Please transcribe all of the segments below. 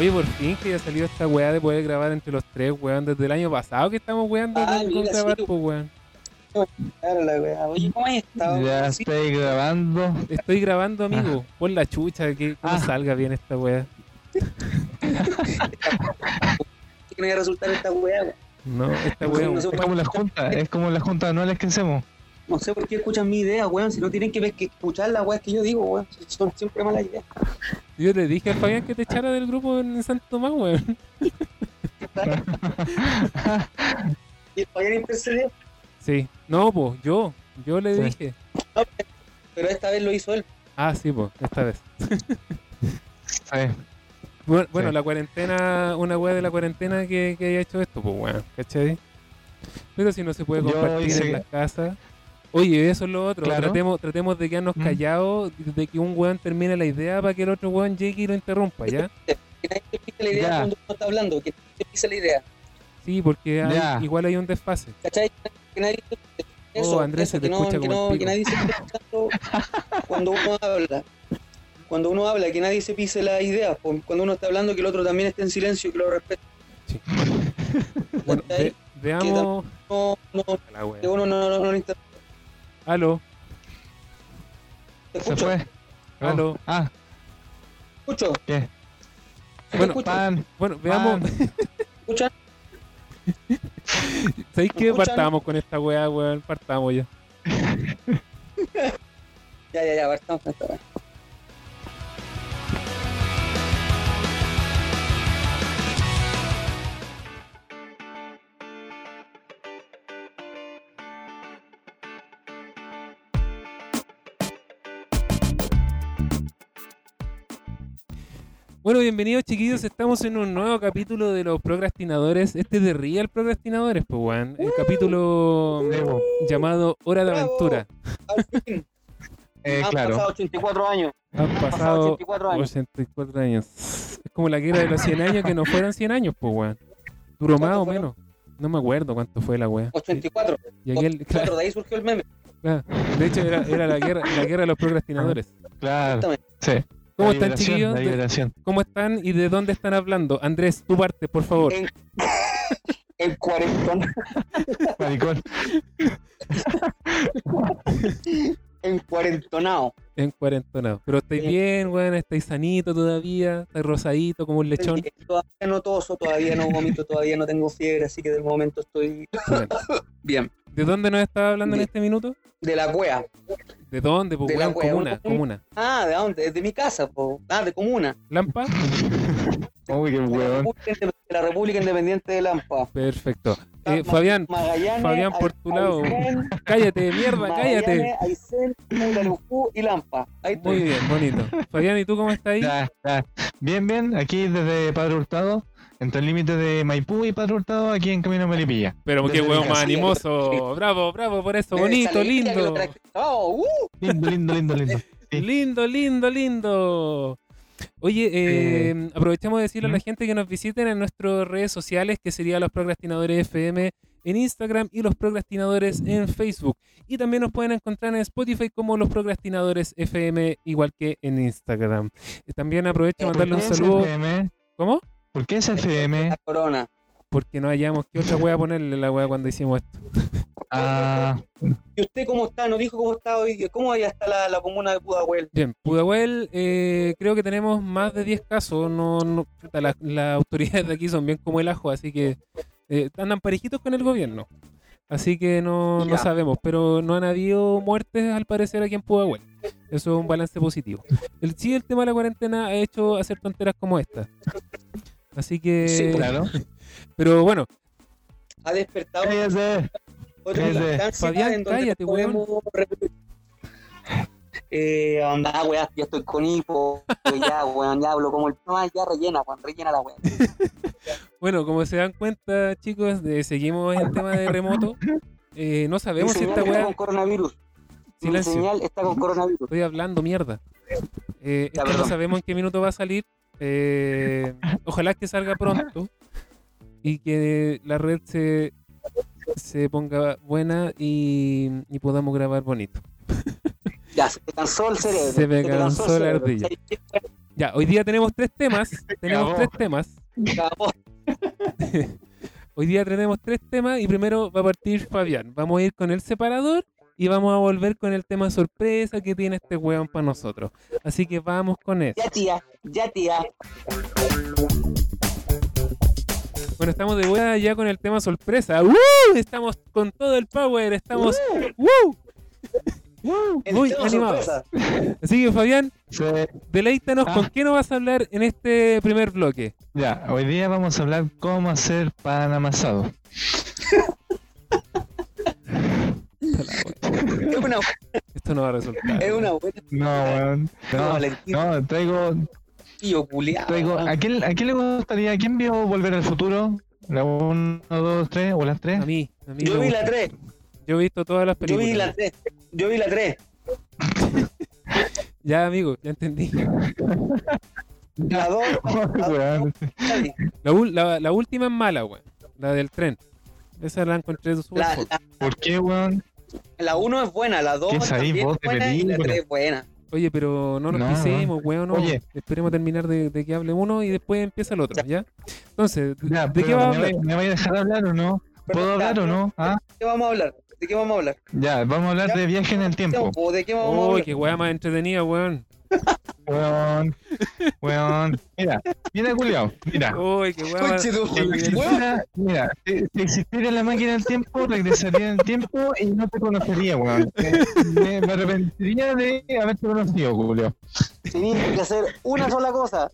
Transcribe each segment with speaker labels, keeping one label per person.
Speaker 1: Oye, por fin que ya salió esta weá de poder grabar entre los tres, weón, desde el año pasado que estamos weando
Speaker 2: Ah,
Speaker 1: con, grabar,
Speaker 2: sí.
Speaker 1: pues, weón.
Speaker 2: Claro, la wea. Oye, ¿cómo has estado?
Speaker 3: Ya estoy grabando.
Speaker 1: Estoy grabando, amigo. Pon la chucha, que, no
Speaker 3: Ah.
Speaker 1: salga bien esta weá.
Speaker 2: que no iba a resultar esta wea, wea.
Speaker 1: No, esta weá.
Speaker 3: Es como las juntas, es como las juntas anuales que hacemos.
Speaker 2: No sé por qué escuchan mi idea, weón. Si no tienen que, escuchar las weas que yo digo, weón. Son siempre malas ideas.
Speaker 1: Yo le dije a Fabián que te echara del grupo en Santo Tomás, weón.
Speaker 2: Y Fabián intercedió.
Speaker 1: Sí. No, pues, yo. Yo le
Speaker 3: Sí.
Speaker 1: dije.
Speaker 2: Pero esta vez lo hizo él.
Speaker 1: Ah, sí, pues, esta vez.
Speaker 3: Sí.
Speaker 1: Bueno, bueno,
Speaker 3: Sí.
Speaker 1: la cuarentena, una weá de la cuarentena que, que haya hecho esto, pues weón, ¿cachai? Pero si no se puede compartir
Speaker 3: hice-
Speaker 1: en las casas. Oye, eso es lo otro.
Speaker 3: Claro.
Speaker 1: Tratemos, tratemos de quedarnos
Speaker 3: Mm.
Speaker 1: callados, de que un weón termine la idea para que el otro weón llegue y lo interrumpa, ¿ya?
Speaker 2: Que nadie te pise la idea
Speaker 3: Ya.
Speaker 2: cuando uno está hablando. Que nadie te pise la idea.
Speaker 1: Sí, porque hay- igual hay un desfase.
Speaker 2: ¿Cachai? Que nadie eso,
Speaker 1: Oh, Andrés,
Speaker 2: eso,
Speaker 1: se te
Speaker 2: que,
Speaker 1: escucha como
Speaker 2: no, que nadie se cuando uno habla. Cuando uno habla, que nadie se pise la idea. Cuando uno está hablando, que el otro también esté en silencio y que lo respete.
Speaker 1: Sí. Bueno,
Speaker 2: ¿Cachai?
Speaker 1: ve- veamos.
Speaker 2: No, no, que uno no, no, no,
Speaker 1: Aló,
Speaker 2: Te
Speaker 3: ¿Se
Speaker 2: escucho,
Speaker 3: fue? Oh.
Speaker 1: Aló.
Speaker 3: Ah,
Speaker 2: escucho.
Speaker 3: ¿qué?
Speaker 1: Bueno,
Speaker 2: escucho.
Speaker 3: Pan.
Speaker 1: bueno, veamos.
Speaker 3: pan.
Speaker 2: ¿Escuchan?
Speaker 1: ¿Sabéis qué?
Speaker 2: escuchan?
Speaker 1: Partamos con esta weá, weón. Partamos ya.
Speaker 2: Ya, ya, ya, ahora estamos con esta wea.
Speaker 1: Bueno, bienvenidos chiquillos, estamos en un nuevo capítulo de los procrastinadores, este es de Real Procrastinadores, pues weón, el capítulo
Speaker 3: po.
Speaker 1: llamado Hora de
Speaker 2: Bravo.
Speaker 1: Aventura.
Speaker 2: Al fin,
Speaker 3: Eh,
Speaker 2: han
Speaker 3: claro.
Speaker 2: pasado 84 años.
Speaker 1: Han
Speaker 2: Han pasado
Speaker 1: pasado
Speaker 2: 84 años.
Speaker 1: 84 años. Es como la guerra de los 100 años que no fueron 100 años, pues weón. Duró más
Speaker 2: ¿Cuánto
Speaker 1: o
Speaker 2: fueron?
Speaker 1: menos. No me acuerdo cuánto fue la weá.
Speaker 2: 84.
Speaker 1: Y aquel, claro,
Speaker 2: 84, de ahí surgió el meme.
Speaker 1: claro. de hecho era, era la guerra, la guerra de los procrastinadores.
Speaker 3: Claro.
Speaker 2: Exactamente.
Speaker 3: Sí.
Speaker 1: ¿Cómo están chiquillos? ¿Cómo están y de dónde están hablando? Andrés, tu parte, por favor.
Speaker 2: En, en cuarentón.
Speaker 3: Maricón.
Speaker 2: En cuarentonado.
Speaker 1: En cuarentonado. Pero estáis bien, weón, estáis sanito todavía, estáis rosadito como un lechón.
Speaker 2: Todavía no toso, todavía no vomito, todavía no tengo fiebre, así que de momento estoy
Speaker 1: Bueno,
Speaker 2: bien.
Speaker 1: ¿De dónde nos estaba hablando en este minuto?
Speaker 2: De la cuea.
Speaker 1: ¿De dónde? Pues
Speaker 2: De la
Speaker 1: weón, comuna,
Speaker 2: una
Speaker 1: comuna.
Speaker 2: Ah, ¿de dónde? De mi casa, po. Ah, de comuna.
Speaker 1: ¿Lampa?
Speaker 3: Uy, qué
Speaker 2: De la,
Speaker 3: huevón.
Speaker 2: República, Inde- de la República Independiente de Lampa.
Speaker 1: Perfecto. Eh, Fabián,
Speaker 2: Magallanes,
Speaker 1: Fabián, por tu lado. Cállate, mierda, cállate.
Speaker 2: Aysén, y Lampa. Ahí estoy.
Speaker 1: Muy bien, bonito. Fabián, ¿y tú cómo estás ahí?
Speaker 3: Ya, ya. Bien, bien. Aquí desde Padre Hurtado. Entre el límite de Maipú y Padre Hurtado, aquí en Camino a Melipilla.
Speaker 1: Pero qué huevo más animoso. Bravo, bravo por eso.
Speaker 2: De
Speaker 1: Bonito, lindo.
Speaker 2: Oh, uh.
Speaker 3: Lindo, lindo, lindo, lindo. Sí.
Speaker 1: Lindo, lindo, lindo. Oye, eh, aprovechamos de decirle a la gente que nos visiten en nuestras redes sociales, que sería los procrastinadores FM en Instagram y los procrastinadores en Facebook. Y también nos pueden encontrar en Spotify como los procrastinadores FM, igual que en Instagram. Eh, También aprovecho de
Speaker 3: ¿Por
Speaker 1: mandarle un saludo.
Speaker 3: FM?
Speaker 1: ¿Cómo?
Speaker 3: ¿Por qué es FM?
Speaker 2: La corona.
Speaker 1: Porque no hallamos qué otra wea ponerle la wea cuando hicimos esto.
Speaker 3: Ah,
Speaker 2: ¿Y usted cómo está? ¿Nos dijo cómo está hoy? ¿Cómo allá está la, la comuna de Pudahuel?
Speaker 1: Bien, Pudahuel, eh, creo que tenemos más de 10 casos. No, no, puta, la- las autoridades de aquí son bien como el ajo, así que eh, andan parejitos con el gobierno. Así que no, no sabemos, pero no han habido muertes al parecer aquí en Pudahuel. Eso es un balance positivo. El, sí, el tema de la cuarentena ha hecho hacer tonteras como esta. Así que...
Speaker 2: Sí,
Speaker 3: claro.
Speaker 1: Pero bueno,
Speaker 2: Ha despertado
Speaker 3: Cállate.
Speaker 2: otra
Speaker 3: Cállate.
Speaker 1: Fabián,
Speaker 2: en donde
Speaker 1: cállate, weón.
Speaker 2: podemos. Eh, anda, weá, ya estoy con hipo, ya, weón, ya hablo como el no, ya rellena, weón, rellena la weá.
Speaker 1: bueno, como se dan cuenta, chicos, de- seguimos en tema de remoto. Eh, no
Speaker 2: Mi
Speaker 1: sabemos si
Speaker 2: señal
Speaker 1: esta
Speaker 2: está
Speaker 1: weá...
Speaker 2: con coronavirus. Mi
Speaker 1: Silencio.
Speaker 2: señal está con coronavirus.
Speaker 1: Estoy hablando mierda. Eh,
Speaker 2: Ya,
Speaker 1: esto no sabemos en qué minuto va a salir. Eh, ojalá que salga pronto y que la red se, se ponga buena y, y podamos grabar bonito.
Speaker 2: Ya, se te cansó el cerebro.
Speaker 1: Se me cansó
Speaker 2: el
Speaker 1: la ardilla. Ya, hoy día tenemos tres temas. Tenemos tres temas. Hoy día tenemos tres temas y primero va a partir Fabián. Vamos a ir con el separador y vamos a volver con el tema sorpresa que tiene este weón para nosotros. Así que vamos con eso.
Speaker 2: Ya tía, ya tía.
Speaker 1: Bueno, estamos de vuelta ya con el tema sorpresa. ¡Uh! Estamos con todo el power, estamos.
Speaker 2: El
Speaker 1: Muy
Speaker 2: tema
Speaker 1: animados.
Speaker 2: sorpresa.
Speaker 1: Así que Fabián,
Speaker 3: Sí.
Speaker 1: deleítanos
Speaker 3: Ah.
Speaker 1: con qué nos vas a hablar en este primer bloque.
Speaker 3: Ya, hoy día vamos a hablar cómo hacer pan amasado.
Speaker 2: Es una,
Speaker 1: Esto no va a resultar.
Speaker 2: es una buena.
Speaker 3: No, weón.
Speaker 2: No,
Speaker 3: No,
Speaker 2: Valentín.
Speaker 3: no, traigo,
Speaker 2: Tío culiado.
Speaker 3: traigo. ¿a quién, ¿A quién le gustaría? ¿Quién vio Volver al Futuro? ¿La 1, 2, 3 o las 3?
Speaker 1: A mí, a mí
Speaker 2: Yo vi la
Speaker 1: gusta.
Speaker 2: 3.
Speaker 1: Yo he visto todas las
Speaker 2: Yo
Speaker 1: películas.
Speaker 2: vi la 3. Yo vi la 3.
Speaker 1: Ya, amigo, ya entendí.
Speaker 2: La 2.
Speaker 3: Weón.
Speaker 1: La, la- la última es mala, weón. La del tren. Esa la encontré
Speaker 2: La,
Speaker 1: fome.
Speaker 2: la,
Speaker 3: ¿Por qué, weón?
Speaker 2: La 1 es buena, la 2
Speaker 3: ¿Qué sabís
Speaker 2: también
Speaker 3: vos
Speaker 2: es buena y la
Speaker 3: películas?
Speaker 2: 3 es buena.
Speaker 1: Oye, pero no nos
Speaker 3: No,
Speaker 1: pisemos, weón. No.
Speaker 3: Oye.
Speaker 1: Esperemos terminar de, de que hable uno y después empieza el otro, ¿ya? Entonces,
Speaker 3: Ya,
Speaker 1: ¿de qué va a
Speaker 3: ¿me
Speaker 1: hablar?
Speaker 3: vais- ¿Me vais a dejar hablar o no? ¿Puedo
Speaker 2: Pero,
Speaker 3: hablar
Speaker 2: ya,
Speaker 3: o no? ¿Ah?
Speaker 2: ¿De qué vamos a hablar? ¿De qué vamos a hablar?
Speaker 3: Ya, vamos a hablar
Speaker 2: Ya.
Speaker 3: de viaje en el tiempo.
Speaker 2: ¿O ¿De qué vamos a
Speaker 1: Uy,
Speaker 2: hablar?
Speaker 1: qué weá más entretenida, weón.
Speaker 3: Weón, weón. Mira, mira, culiao. Mira.
Speaker 1: Uy, qué
Speaker 3: existiera, mira, si, si existiera la máquina del tiempo, regresaría en el tiempo y no te conocería, weón. Me, me- arrepentiría de haberte conocido, Julio.
Speaker 2: Tenías que hacer una sola cosa.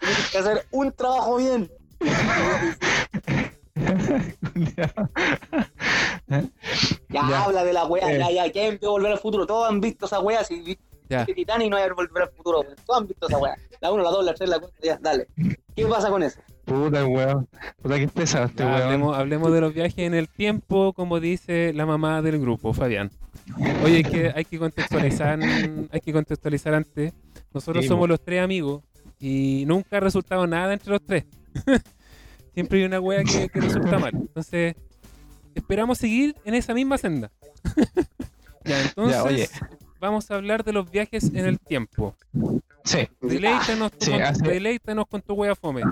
Speaker 2: Tenías que hacer un trabajo bien. Ya,
Speaker 3: Ya.
Speaker 2: habla de la wea,
Speaker 3: Eh.
Speaker 2: ya, ya, ¿quién vio volver al futuro? Todos han visto esa wea, si viste
Speaker 1: Ya.
Speaker 2: Titanic no hay volver al futuro, todos han visto esa wea. La 1, la 2, la 3, la 4, ya, dale. ¿Qué pasa con eso?
Speaker 3: Puta, weón. Puta, que pesado
Speaker 1: Ya,
Speaker 3: weón.
Speaker 1: hablemos, hablemos de los viajes en el tiempo, como dice la mamá del grupo, Fabián. Oye, es que hay que contextualizar, hay que contextualizar antes. Nosotros
Speaker 3: Sí,
Speaker 1: somos
Speaker 3: po.
Speaker 1: los tres amigos y nunca ha resultado nada entre los tres. Siempre hay una wea que, que resulta mal. Entonces, esperamos seguir en esa misma senda. ya, entonces,
Speaker 3: Ya, oye.
Speaker 1: vamos a hablar de los viajes en el tiempo.
Speaker 3: Sí.
Speaker 1: Deleítanos,
Speaker 3: Sí,
Speaker 1: con,
Speaker 3: hace-
Speaker 1: deleítanos con tu wea fome.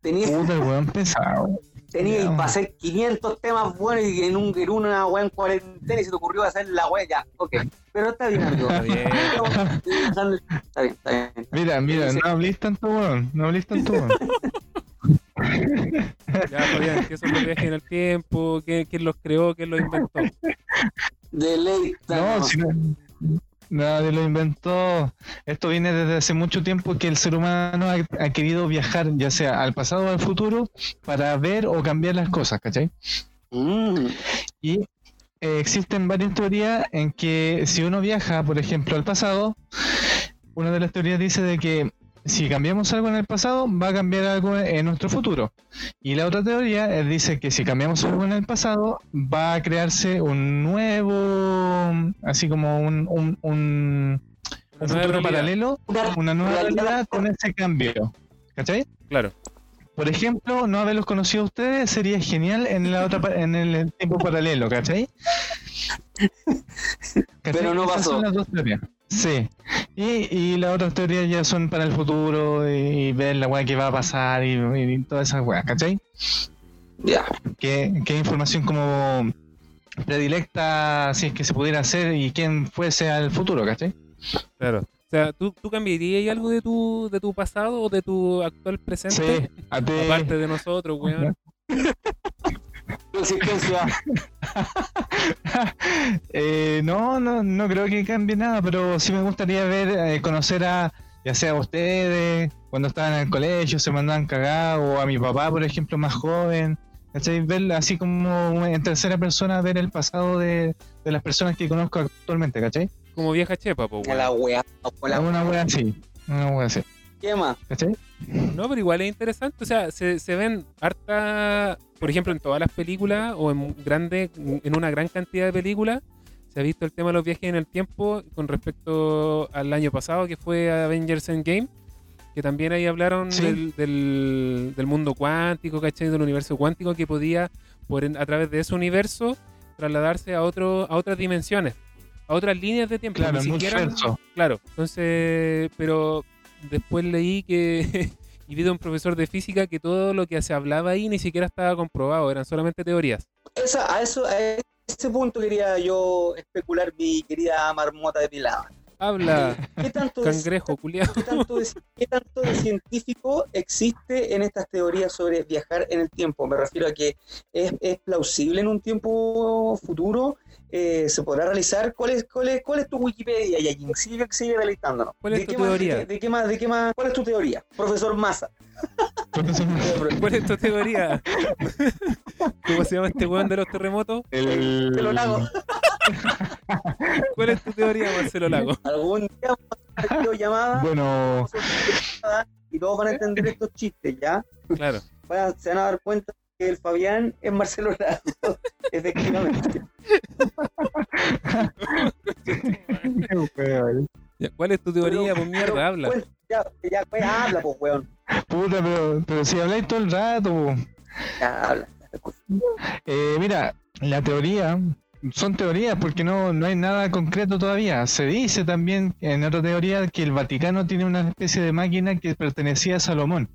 Speaker 2: Tenías
Speaker 3: Puta, weón pesado.
Speaker 2: tenías
Speaker 3: Ya.
Speaker 2: para hacer 500 temas buenos y en, un, en una wea en cuarentena y se te ocurrió hacer la wea, ya, ok. Pero está bien, amigo.
Speaker 1: Está bien.
Speaker 2: Está bien, está bien. Está bien.
Speaker 3: Mira, mira, no hablís tanto, weón. No hablís tanto, weón.
Speaker 1: Ya, Fabián, ¿qué son los viajes en el tiempo? ¿Quién, quién los creó? ¿Quién los inventó?
Speaker 3: No,
Speaker 2: Deleítanos.
Speaker 3: si no, nadie lo inventó. Esto viene desde hace mucho tiempo que el ser humano ha, ha querido viajar, ya sea al pasado o al futuro, para ver o cambiar las cosas, ¿cachai?
Speaker 2: Mm.
Speaker 3: Y eh, existen varias teorías en que si uno viaja, por ejemplo, al pasado, una de las teorías dice de que si cambiamos algo en el pasado, va a cambiar algo en nuestro futuro. Y la otra teoría eh, dice que si cambiamos algo en el pasado, va a crearse un nuevo, así como un, un, un, un futuro
Speaker 1: realidad.
Speaker 3: paralelo,
Speaker 2: Una-
Speaker 3: nueva
Speaker 2: realidad.
Speaker 3: con ese cambio. ¿Cachai?
Speaker 1: Claro.
Speaker 3: Por ejemplo, no haberlos conocido a ustedes sería genial en la otra en el tiempo paralelo, ¿cachai? ¿Cachai?
Speaker 2: Pero no
Speaker 3: Esas
Speaker 2: pasó.
Speaker 3: son las dos teorías. Sí. Y, y las otras teorías ya son para el futuro y, ver la weá que va a pasar y, y todas esas weas, ¿cachai?
Speaker 2: Ya.
Speaker 3: ¿Qué, qué información como predilecta si es que se pudiera hacer y quién fuese al futuro, ¿cachai?
Speaker 1: Claro. O sea, ¿tú, tú cambiarías algo de tu, de tu pasado o de tu actual presente?
Speaker 3: Sí, a ti-
Speaker 1: Aparte de nosotros, weón.
Speaker 2: Resistencia.
Speaker 3: Eh, no, no, no creo que cambie nada, pero sí me gustaría ver, eh, conocer a, ya sea a ustedes, cuando estaban en el colegio, se mandaban cagados, o a mi papá, por ejemplo, más joven, ¿cachai? Ver así como en tercera persona, ver el pasado de, de las personas que conozco actualmente, ¿cachai?
Speaker 1: Como vieja chepa, po,
Speaker 2: la wea. a la-
Speaker 3: Una wea así, una wea así,
Speaker 2: ¿Qué más?
Speaker 1: No, pero igual es interesante. O sea, se, se ven harta, por ejemplo, en todas las películas o en grande, en una gran cantidad de películas, se ha visto el tema de los viajes en el tiempo con respecto al año pasado que fue Avengers Endgame, que también ahí hablaron
Speaker 3: Sí.
Speaker 1: del, del, del mundo cuántico, ¿cachai? Del universo cuántico que podía, por a través de ese universo, trasladarse a, otro, a otras dimensiones. a otras líneas de tiempo.
Speaker 3: Claro,
Speaker 1: ni
Speaker 3: en
Speaker 1: siquiera,
Speaker 3: multiverso.
Speaker 1: claro, entonces, pero después leí que y vi de un profesor de física que todo lo que se hablaba ahí ni siquiera estaba comprobado, eran solamente teorías.
Speaker 2: Esa, a, eso, a ese punto quería yo especular mi querida marmota de pilada.
Speaker 1: Habla,
Speaker 2: ¿Qué tanto de,
Speaker 1: cangrejo, culiao.
Speaker 2: qué tanto de- qué tanto de científico existe en estas teorías sobre viajar en el tiempo? Me refiero a que es, es plausible en un tiempo futuro. Eh, ¿Se podrá realizar? ¿Cuál es, cuál es, cuál es tu Wikipedia, Yayin? Sigue, sigue deleitándonos.
Speaker 1: ¿Cuál es
Speaker 2: ¿De
Speaker 1: tu
Speaker 2: qué más-
Speaker 1: teoría?
Speaker 2: de, qué- de qué más, de qué más, ¿Cuál es tu teoría? Profesor Massa.
Speaker 1: ¿Cuál es tu teoría? ¿Cómo se llama este weón de los terremotos?
Speaker 3: El...
Speaker 2: Te lo hago.
Speaker 1: ¿Cuál es tu teoría, Marcelo Lago?
Speaker 2: Algún día vamos a hacer videollamada
Speaker 3: Bueno,
Speaker 2: y todos van a entender estos chistes, ¿ya?
Speaker 1: Claro.
Speaker 2: Se van a dar cuenta el Fabián es Marcelo Lago, efectivamente.
Speaker 1: Ya, ¿Cuál es tu teoría? Pues mierda,
Speaker 2: Pero,
Speaker 1: habla.
Speaker 2: pues, ya, ya, pues, habla, pues, weón.
Speaker 3: puta, pero, pero si habláis todo el rato, po.
Speaker 2: Ya, habla.
Speaker 3: Eh, mira, la teoría son teorías porque no, no hay nada concreto todavía. Se dice también en otra teoría que el Vaticano tiene una especie de máquina que pertenecía a Salomón.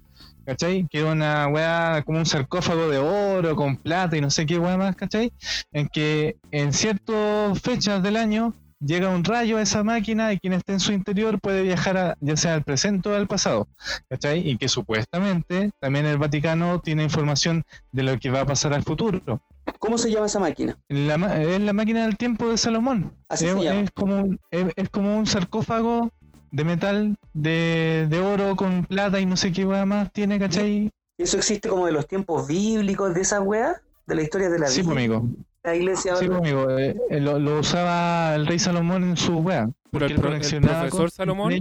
Speaker 3: ¿Cachai? Que una weá como un sarcófago de oro con plata y no sé qué weá más, ¿cachai? En que en ciertas fechas del año llega un rayo a esa máquina y quien esté en su interior puede viajar a, ya sea al presente o al pasado. ¿Cachai? Y que supuestamente también el Vaticano tiene información de lo que va a pasar al futuro.
Speaker 2: ¿Cómo se llama esa máquina?
Speaker 3: La es la máquina del tiempo de Salomón.
Speaker 2: Así
Speaker 3: es,
Speaker 2: se llama.
Speaker 3: es como, es, es como un sarcófago de metal, de, de oro con plata y no sé qué weá más tiene, ¿cachai?
Speaker 2: ¿Eso existe como de los tiempos bíblicos de esa weá? ¿De la historia de la
Speaker 3: Sí, pues,
Speaker 2: Biblia?
Speaker 3: amigo.
Speaker 2: La iglesia.
Speaker 3: Sí, pues, amigo. eh, eh, lo, lo usaba el rey Salomón en su weá.
Speaker 1: Pero el, pro- el profesor Salomón.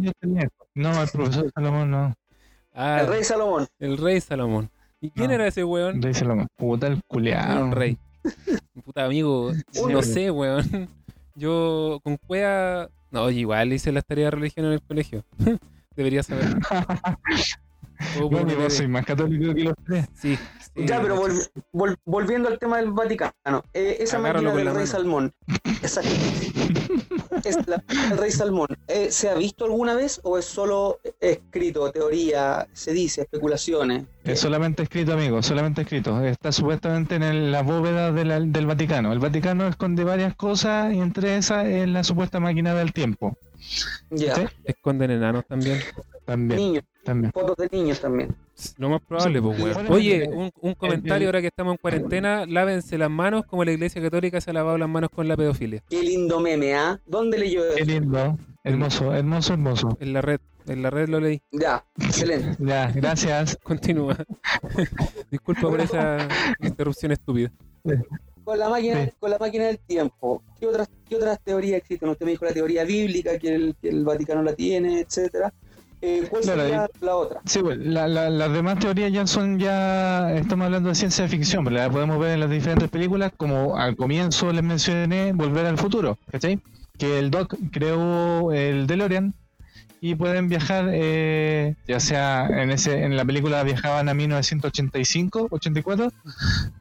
Speaker 3: No, el profesor Salomón no.
Speaker 1: Ah,
Speaker 2: el rey Salomón.
Speaker 1: el rey Salomón. ¿Y quién
Speaker 3: No.
Speaker 1: era ese
Speaker 3: El
Speaker 1: weón?
Speaker 3: rey Salomón. Puta el
Speaker 1: Era
Speaker 3: culeado.
Speaker 1: un rey. Puta amigo,
Speaker 3: Sí.
Speaker 1: no sé, weón. Yo con cuea. No, igual hice las tareas de religión en el colegio. Debería saber.
Speaker 3: Bueno,
Speaker 1: un
Speaker 3: yo soy más católico que los tres.
Speaker 1: Sí. sí,
Speaker 2: ya, pero volvi- vol- volviendo al tema del Vaticano. eh, esa
Speaker 1: Agárralo
Speaker 2: máquina del rey. Salmón. Exacto. es la del rey Salmón. eh, ¿Se ha visto alguna vez o es solo escrito, teoría, se dice, especulaciones?
Speaker 3: Es solamente escrito, amigo, solamente escrito. Está supuestamente en el- la bóveda de la- del Vaticano. El Vaticano esconde varias cosas y entre esas es la supuesta máquina del tiempo.
Speaker 2: Ya.
Speaker 3: ¿Sí?
Speaker 1: Esconden enanos también.
Speaker 3: También,
Speaker 2: Niños,
Speaker 3: también.
Speaker 2: fotos de niños también.
Speaker 1: Lo más probable, pues, weón. Oye,
Speaker 3: eh,
Speaker 1: un, un comentario ahora que estamos en cuarentena, lávense las manos como la iglesia católica se ha lavado las manos con la pedofilia.
Speaker 2: Qué lindo meme, ¿ah? ¿Dónde leyó
Speaker 3: Qué
Speaker 2: eso?
Speaker 3: lindo, hermoso, hermoso, hermoso.
Speaker 1: En la red, en la red lo leí.
Speaker 2: Ya, excelente.
Speaker 3: Ya, gracias.
Speaker 1: Continúa. Disculpa por esa interrupción estúpida.
Speaker 2: Con la máquina,
Speaker 3: Sí.
Speaker 2: con la máquina del tiempo, ¿qué otras, qué otras teorías existen? Usted me dijo la teoría bíblica, que el, que el Vaticano la tiene, etcétera. Eh, ¿Cuál
Speaker 3: Claro,
Speaker 2: sería la otra?
Speaker 3: Sí, pues, la- la- las demás teorías ya son ya, estamos hablando de ciencia ficción, pero la podemos ver en las diferentes películas, como al comienzo les mencioné Volver al Futuro, ¿cachai? Que el Doc creó el DeLorean y pueden viajar, eh, ya sea en ese en la película viajaban a 1985, 84,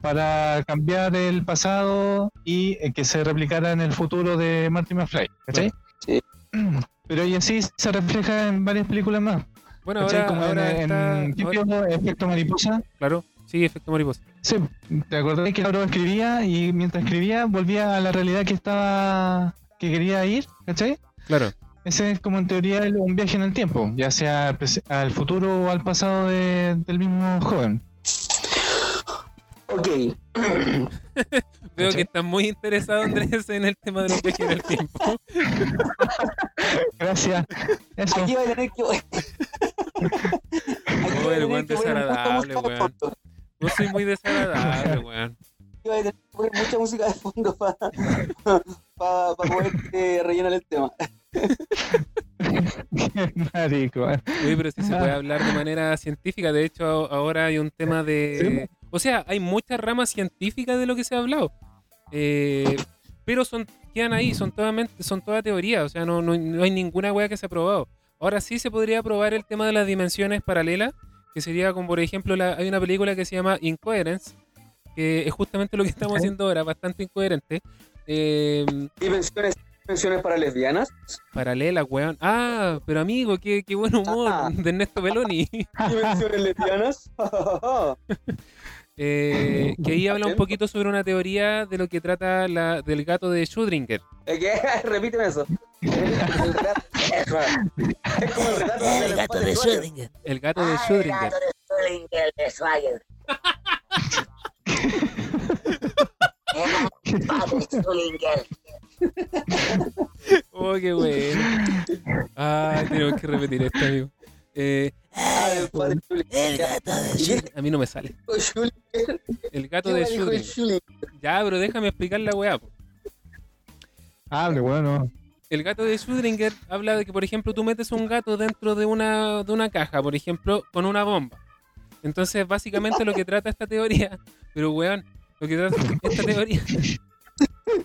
Speaker 3: para cambiar el pasado y eh, que se replicara en el futuro de Marty McFly, ¿cachai?
Speaker 2: Sí.
Speaker 3: Pero y así se refleja en varias películas más.
Speaker 1: Bueno,
Speaker 3: ¿Cachai?
Speaker 1: ahora,
Speaker 3: Como
Speaker 1: ahora
Speaker 3: en,
Speaker 1: está.
Speaker 3: en
Speaker 1: ahora-
Speaker 3: efecto mariposa.
Speaker 1: claro, sí, efecto mariposa.
Speaker 3: Sí, ¿te acordás que Lauro escribía y mientras escribía volvía a la realidad que estaba, que quería ir, ¿cachai?
Speaker 1: Claro.
Speaker 3: Ese es como en teoría un viaje en el tiempo, ya sea al futuro o al pasado de- del mismo joven.
Speaker 2: Ok,
Speaker 1: Veo
Speaker 3: ¿Cachai?
Speaker 1: que estás muy interesado, Andrés, en el tema de los viajes en el tiempo.
Speaker 3: Gracias. Eso.
Speaker 2: aquí va a tener que. aquí
Speaker 1: Oh, el weón desagradable, weón. No soy muy desagradable, weón.
Speaker 2: Aquí va a tener que poner mucha música de fondo para poder eh, rellenar el tema.
Speaker 3: Qué marico.
Speaker 1: Oye, pero sí se puede hablar de manera científica. De hecho, ahora hay un tema de. O sea, hay muchas ramas científicas de lo que se ha hablado. Eh, pero son quedan ahí, son todas, son toda teoría. O sea, no, no, no hay ninguna weá que se ha probado. Ahora sí se podría probar el tema de las dimensiones paralelas, que sería como, por ejemplo, la- hay una película que se llama Incoherence, que es justamente lo que estamos haciendo ahora, bastante incoherente. Eh,
Speaker 2: Dimensiones dimensiones para lesbianas?
Speaker 1: Paralela, weón. Ah, pero amigo, qué, qué buen humor
Speaker 2: Ah.
Speaker 1: de Ernesto Peloni.
Speaker 2: ¿Dimensiones lesbianas?
Speaker 1: Eh, que ahí habla un poquito sobre una teoría de lo que trata la, del gato de Schrödinger.
Speaker 2: Que, repíteme eso. Es como el relato
Speaker 4: El gato de. Schrödinger.
Speaker 1: El gato de
Speaker 4: Ah, el
Speaker 1: Schrödinger.
Speaker 4: gato de Schrödinger de Schwarzenegger. El gato de Schrödinger.
Speaker 1: Oh, qué bueno. Ah, tenemos que repetir esto, amigo. Eh,
Speaker 2: Ah, el
Speaker 4: gato de
Speaker 2: ¿Y qué
Speaker 4: Schrödinger.
Speaker 1: a mí no me sale. El gato
Speaker 2: ¿Qué
Speaker 1: de Schrödinger. Ya, pero déjame explicar la weá.
Speaker 3: Hable, bueno.
Speaker 1: El gato de Schrödinger habla de que, por ejemplo, tú metes un gato dentro de una, de una caja, por ejemplo, con una bomba. Entonces, básicamente lo que trata esta teoría, pero weón, lo que trata esta teoría.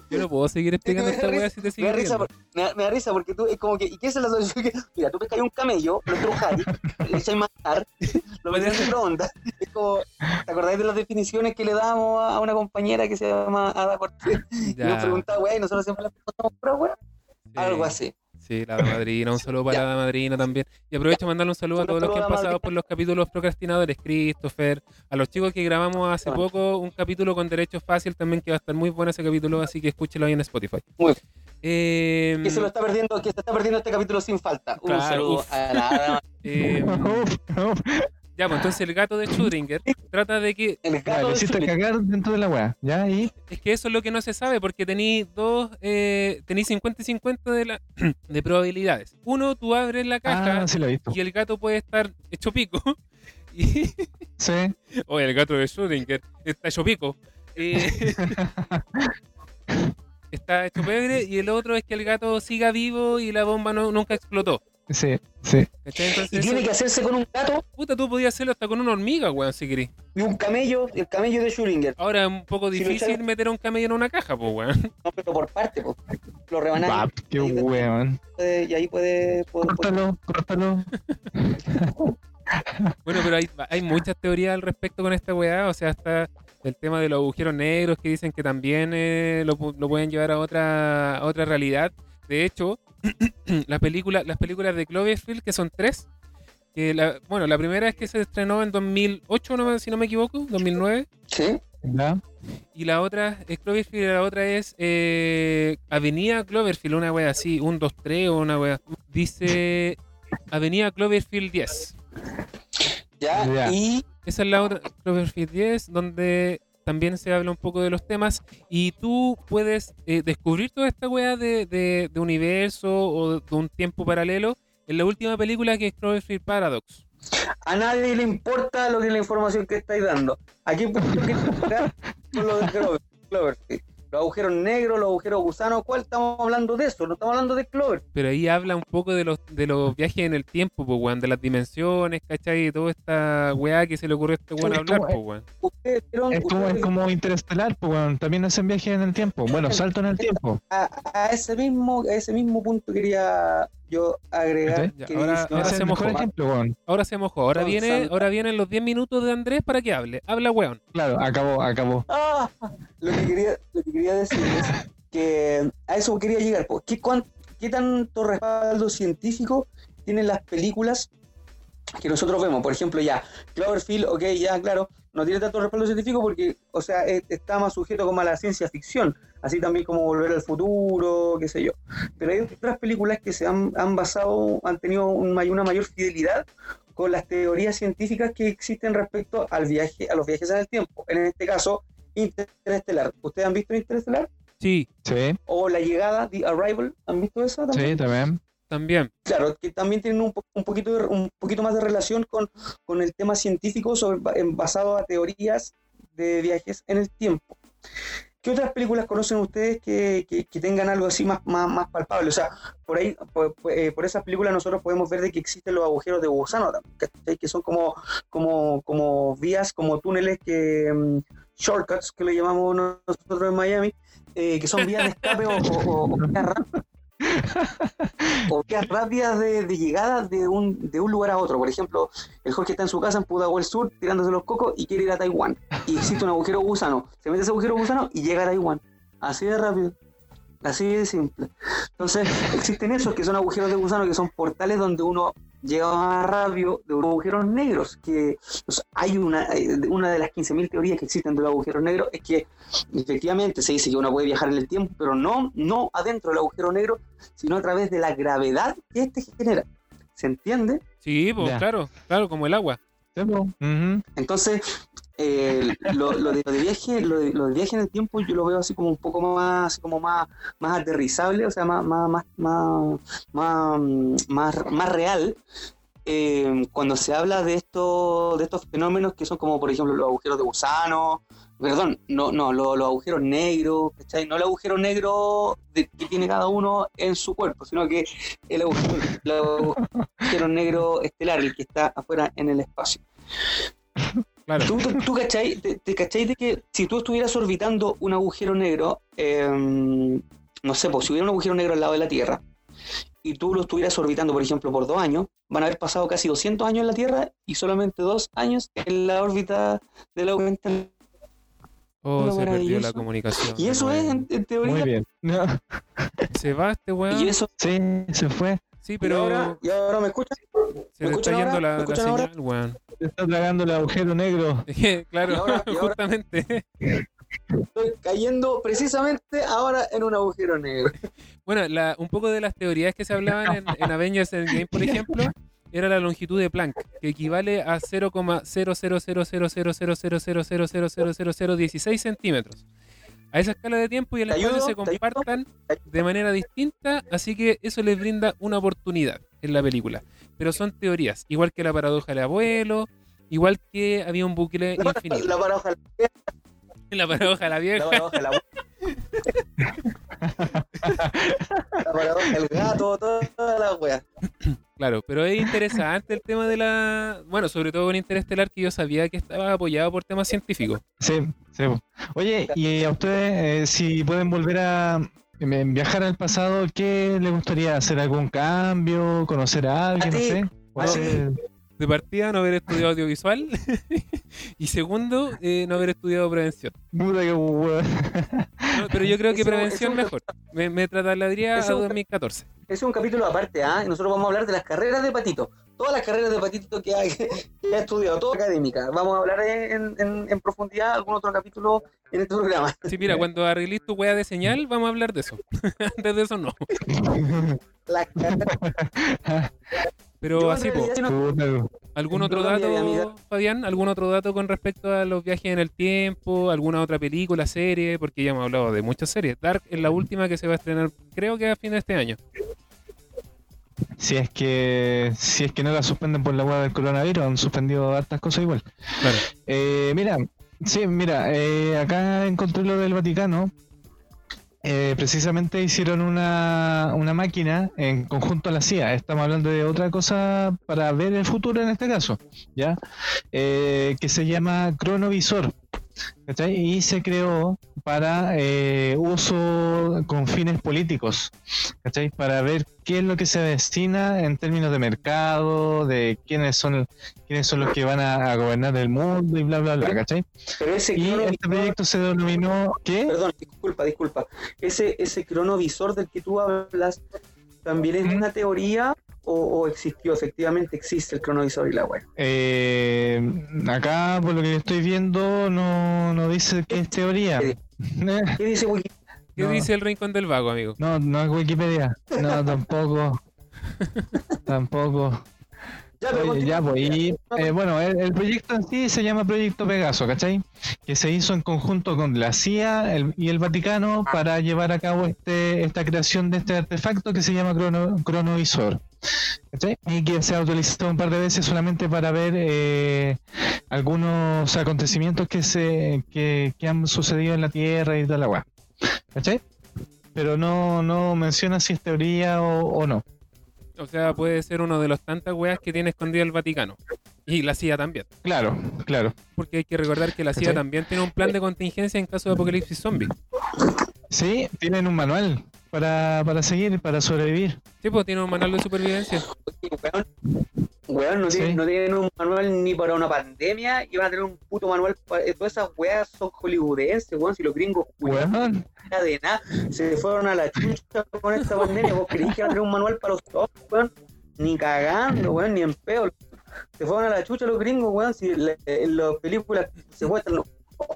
Speaker 1: Yo no puedo seguir explicando
Speaker 2: me
Speaker 1: esta weá si te
Speaker 2: Me
Speaker 1: sigues
Speaker 2: da, risa, por- me, da, me da risa porque tú es como que, ¿y qué es la solución? Que- Mira, tú pescas un camello, lo estrujáis, le echáis matar, lo metes en microondas. Es como, ¿te acordáis de las definiciones que le damos a una compañera que se llama Ada Cortés? Y nos preguntaba, weá, y nosotros siempre le preguntamos, pero weá, algo así.
Speaker 1: Sí, la madrina, un saludo para
Speaker 2: Ya.
Speaker 1: la madrina también. Y aprovecho de mandarle un saludo a todos los que han pasado
Speaker 2: madrina.
Speaker 1: por los capítulos procrastinadores, Christopher, a los chicos que grabamos hace poco un capítulo con derechos fácil también que va a estar muy bueno ese capítulo, así que escúchelo ahí en Spotify.
Speaker 2: Muy bien.
Speaker 1: Eh,
Speaker 2: Que se lo está perdiendo, que se está perdiendo este capítulo sin falta. Un
Speaker 1: Claro,
Speaker 2: saludo
Speaker 1: uf.
Speaker 2: a la
Speaker 1: eh,
Speaker 3: Uf, uf.
Speaker 1: Ya, pues entonces el gato de Schrödinger trata de que
Speaker 2: el gato de
Speaker 3: cagar dentro de la weá. Ya, y.
Speaker 1: es que eso es lo que no se sabe porque tenéis dos, eh, tenéis 50 y 50 de, la, de probabilidades. Uno, tú abres la caja
Speaker 3: Ah, sí lo he visto.
Speaker 1: y el gato puede estar hecho pico. Y,
Speaker 3: Sí.
Speaker 1: Oye, el gato de Schrödinger está hecho pico. Eh, está hecho pebre y el otro es que el gato siga vivo y la bomba no, nunca explotó.
Speaker 3: Sí, sí.
Speaker 2: Y tiene que hacerse con un gato
Speaker 1: puta, tú podías hacerlo hasta con una hormiga, weón, si querés.
Speaker 2: y un camello, el camello de Schrödinger.
Speaker 1: Ahora es un poco
Speaker 2: Si
Speaker 1: difícil meter a un camello en una caja, pues, weón.
Speaker 2: No, pero por parte, po. lo rebanáis
Speaker 3: Pap, qué weón.
Speaker 2: y ahí puede, puede- puede-
Speaker 3: Córtalo, córtalo.
Speaker 1: Bueno, pero hay, hay muchas teorías al respecto con esta weá. O sea, está el tema de los agujeros negros que dicen que también eh, lo, lo pueden llevar a otra, a otra realidad. De hecho, la película, las películas de Cloverfield, que son tres, que la, bueno, la primera es que se estrenó en 2008, no me- si no me equivoco, 2009.
Speaker 2: Sí.
Speaker 3: Ya.
Speaker 1: Y la otra es Cloverfield y la otra es eh, Avenida Cloverfield, una wea así, un 2, 3 o una wea. Dice Avenida Cloverfield 10.
Speaker 2: Ya,
Speaker 3: Ya.
Speaker 2: y
Speaker 1: Esa es la otra, Cloverfield 10, donde también se habla un poco de los temas y tú puedes eh, descubrir toda esta weá de, de- universo o de un tiempo paralelo en la última película que es Cloverfield Paradox.
Speaker 2: a nadie le importa lo que es la información que estáis dando. Aquí por lo de Clover- Cloverfield. Los agujeros negros, los agujeros gusanos, ¿cuál estamos hablando de eso? No estamos hablando de Clover.
Speaker 1: Pero ahí habla un poco de los, de los viajes en el tiempo, pues, weón, de las dimensiones, ¿cachai? Y toda esta weá que se le ocurrió a este weón hablar, pues, weón.
Speaker 2: Ustedes vieron
Speaker 3: Es como,
Speaker 2: ustedes
Speaker 3: es como interestelar, pues weón. También hacen viajes en el tiempo. Bueno, salto en el tiempo.
Speaker 2: a, a ese mismo, a ese mismo punto quería yo agregar que
Speaker 1: ahora- ahora se
Speaker 3: mejor
Speaker 1: mojó.
Speaker 3: ejemplo, weón.
Speaker 1: Ahora se mojó. Ahora viene, ahora vienen los 10 minutos de Andrés para que hable. Habla, weón.
Speaker 3: Claro, acabó, acabó.
Speaker 2: Ah, lo que quería, lo que quería decir es que a eso quería llegar. po. ¿Qué, cuán- ¿Qué tanto respaldo científico tienen las películas que nosotros vemos? Por ejemplo, ya, Cloverfield, ok, ya, claro, no tiene tanto respaldo científico porque, o sea, es- está más sujeto como a la ciencia ficción, así también como Volver al Futuro, qué sé yo. Pero hay otras películas que se han, han basado, han tenido un una mayor fidelidad con las teorías científicas que existen respecto al viaje, a los viajes en el tiempo. En este caso, Interestelar. ¿Ustedes han visto Interestelar?
Speaker 1: Sí,
Speaker 3: Sí,
Speaker 2: O La Llegada, The Arrival, ¿han visto esa también?
Speaker 3: sí, también.
Speaker 1: También.
Speaker 2: Claro, que también tienen un, un poquito de- un poquito más de relación con, con el tema científico sobre, basado a teorías de viajes en el tiempo. ¿Qué otras películas conocen ustedes que, que- que tengan algo así más, más, más palpable? O sea, por ahí, por, por- eh, por esas películas nosotros podemos ver de que existen los agujeros de gusano, que son como, como, como vías, como túneles que mm, shortcuts que le llamamos nosotros en Miami, eh, que son vías de escape o, o- o vías rápidas de, llegada de un, de un lugar a otro. Por ejemplo, el Jorge está en su casa en Pudahuel Sur tirándose los cocos y quiere ir a Taiwán. Y existe un agujero gusano. Se mete ese agujero gusano y llega a Taiwán. Así de rápido. Así de simple. Entonces, existen esos que son agujeros de gusano, que son portales donde uno llega más rápido de agujeros negros. Que o sea, hay una, eh, una de las 15.000 teorías que existen de los agujeros negros, es que efectivamente se dice que uno puede viajar en el tiempo, pero no, no adentro del agujero negro, sino a través de la gravedad que este genera. ¿Se entiende?
Speaker 1: Sí, pues claro, claro, como el agua.
Speaker 2: Entonces, eh, lo, lo de, lo de viaje, lo de, lo de viaje en el tiempo yo lo veo así como un poco más, así como más, más aterrizable, o sea, más, más, más, más, más, más, más real. Eh, cuando se habla de estos, de estos fenómenos que son como por ejemplo los agujeros de gusano, perdón, no, no, lo- los, agujeros negros, ¿cachai? No el agujero negro de- que tiene cada uno en su cuerpo, sino que el agujero, el agujero negro estelar, el que está afuera en el espacio.
Speaker 1: Claro.
Speaker 2: ¿Tú, tú, tú cachai, te, te cachai de que si tú estuvieras orbitando un agujero negro, em, no sé, pues si hubiera un agujero negro al lado de la Tierra, y tú lo estuvieras orbitando, por ejemplo, por dos años, van a haber pasado casi 200 años en la Tierra y solamente dos años en la órbita de la
Speaker 1: Oh, se perdió la comunicación.
Speaker 2: Y eso es, en, en teoría,
Speaker 3: Muy bien. No,
Speaker 1: Se va este weón.
Speaker 2: y eso,
Speaker 3: sí, se fue.
Speaker 1: Sí,
Speaker 2: pero
Speaker 1: pero
Speaker 2: ahora, ¿y ahora me escuchan?
Speaker 1: se
Speaker 2: ¿me
Speaker 1: está yendo la,
Speaker 2: ¿Me
Speaker 1: la señal, weón.
Speaker 3: Se está tragando el agujero negro.
Speaker 1: Claro,
Speaker 2: ¿Y ahora? ¿Y ahora?
Speaker 1: justamente.
Speaker 2: Estoy cayendo precisamente ahora en un agujero negro.
Speaker 1: Bueno, la, un poco de las teorías que se hablaban en, en Avengers Endgame, por ejemplo, era la longitud de Planck, que equivale a 0,000000000000016 centímetros. A esa escala de tiempo y el
Speaker 2: ¿Te
Speaker 1: espacio se compartan de manera distinta, así que eso les brinda una oportunidad en la película. Pero son teorías, igual que la paradoja del abuelo, igual que había un bucle infinito.
Speaker 2: La paradoja,
Speaker 1: La paradoja de la
Speaker 2: la
Speaker 1: vieja,
Speaker 2: paradoja, la La paradoja del gato, toda, la wea.
Speaker 1: Claro, pero es interesante el tema de la. Bueno, sobre todo con Interestelar, que yo sabía que estaba apoyado por temas científicos.
Speaker 3: Sí, sí. Oye, y a ustedes, eh, si pueden volver a em, viajar al pasado, ¿qué les gustaría? ¿Hacer algún cambio? ¿Conocer a alguien? No sé. ¿Cuál
Speaker 2: a ti.
Speaker 3: el-
Speaker 1: De partida, no haber estudiado audiovisual. y segundo, eh, no haber estudiado prevención.
Speaker 3: Puta que.
Speaker 1: No, pero yo creo que
Speaker 2: Eso-
Speaker 1: prevención
Speaker 2: eso-
Speaker 1: mejor. Me, me trasladaría a
Speaker 2: Eso-
Speaker 1: 2014.
Speaker 2: Ese es un capítulo aparte, ¿ah? Y nosotros vamos a hablar de las carreras de patito. Todas las carreras de patito que, ha estudiado, toda académica. Vamos a hablar en, en, en profundidad algún otro capítulo en este programa.
Speaker 1: Sí, mira, cuando arregles tu wea de señal, vamos a hablar de eso. Antes de eso, no.
Speaker 2: Las carreras.
Speaker 1: Pero
Speaker 2: Yo,
Speaker 1: así, po.
Speaker 2: no-
Speaker 1: ¿Algún otro dato. Fabián? ¿Algún otro dato con respecto a los viajes en el tiempo? ¿Alguna otra película, serie? Porque ya hemos hablado de muchas series. Dark es la última que se va a estrenar, creo que a fin de este año.
Speaker 3: Si es que si es que no la suspenden por la hueá del coronavirus, han suspendido hartas cosas igual.
Speaker 1: Claro.
Speaker 3: Eh, mira, sí, mira, eh, acá encontré lo del Vaticano. Eh, precisamente hicieron una, una máquina en conjunto a la CIA. Estamos hablando de otra cosa para ver el futuro en este caso, ¿ya? Eh, que se llama cronovisor. ¿Cachai? Y se creó para eh, uso con fines políticos, ¿cachai? Para ver qué es lo que se destina en términos de mercado, de quiénes son quiénes son los que van a, a gobernar el mundo y bla bla bla, ¿cachai?
Speaker 2: Pero ese
Speaker 3: Y este proyecto se denominó ¿qué?
Speaker 2: Perdón, disculpa, disculpa. Ese, ese cronovisor del que tú hablas, ¿también es una teoría o, o existió? Efectivamente existe el cronovisor y la web.
Speaker 3: Eh, acá por lo que estoy viendo no, no dice que es teoría.
Speaker 2: ¿Qué dice?
Speaker 1: ¿Qué
Speaker 3: No.
Speaker 1: dice el Rincón del Vago, amigo?
Speaker 3: No, no es Wikipedia. No, tampoco. tampoco.
Speaker 2: Ya,
Speaker 3: Oye, ya, pues, y eh, bueno, el, el proyecto en sí se llama Proyecto Pegaso, ¿cachai? Que se hizo en conjunto con la CIA el- y el Vaticano para llevar a cabo este, esta creación de este artefacto que se llama crono- cronovisor. Y que se ha utilizado un par de veces solamente para ver eh, algunos acontecimientos que se que, que han sucedido en la Tierra y tal weá. ¿Cachai? Pero no, no menciona si es teoría o, o no.
Speaker 1: O sea, puede ser uno de los tantas weas que tiene escondido el Vaticano. Y la CIA también.
Speaker 3: Claro, claro.
Speaker 1: Porque hay que recordar que la CIA también tiene un plan de contingencia en caso de apocalipsis zombie.
Speaker 3: Sí, tienen un manual para, para seguir, para sobrevivir.
Speaker 1: Sí, pues tiene un manual de supervivencia.
Speaker 2: Weón, Weón, no, tienen,
Speaker 3: Sí.
Speaker 2: no tienen un manual ni para una pandemia y van a tener un puto manual para... eh, Todas esas weas son hollywoodenses, weón, si los gringos weón,
Speaker 3: Weón,
Speaker 2: de nada se fueron a la chucha con esta pandemia. ¿Vos creís que van a tener un manual para los zombies, weón? Ni cagando, weón, ni en peor. Se fueron a la chucha los gringos, weón, si en las películas se muestran los...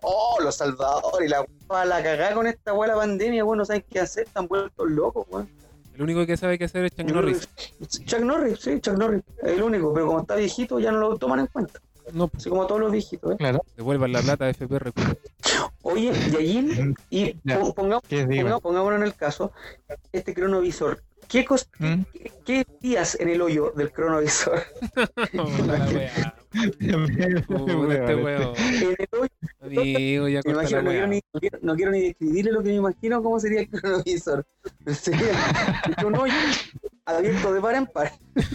Speaker 2: Oh, los salvadores y la wea la cagada con esta la pandemia, weón, no saben qué hacer, están vueltos locos, weón.
Speaker 1: El único que sabe qué hacer es Chuck Norris.
Speaker 2: Chuck Norris, sí, Chuck Norris, es el único, pero como está viejito ya no lo toman en cuenta.
Speaker 1: No, pues,
Speaker 2: Así como todos los viejitos, ¿eh?
Speaker 3: claro.
Speaker 1: devuelvan la plata de FP Recuerdo.
Speaker 2: Oye, Yayín, y pongamos, pongamos- pongámonos en el caso, este cronovisor, ¿qué,
Speaker 3: ¿Mm?
Speaker 2: qué, qué días en el hoyo del cronovisor?
Speaker 1: Puta, este Amigo, ya
Speaker 2: me imagino, no quiero, ni, no quiero- no quiero ni describirle lo que me imagino cómo sería el cronovisor. Sería un hoyo abierto de par en par,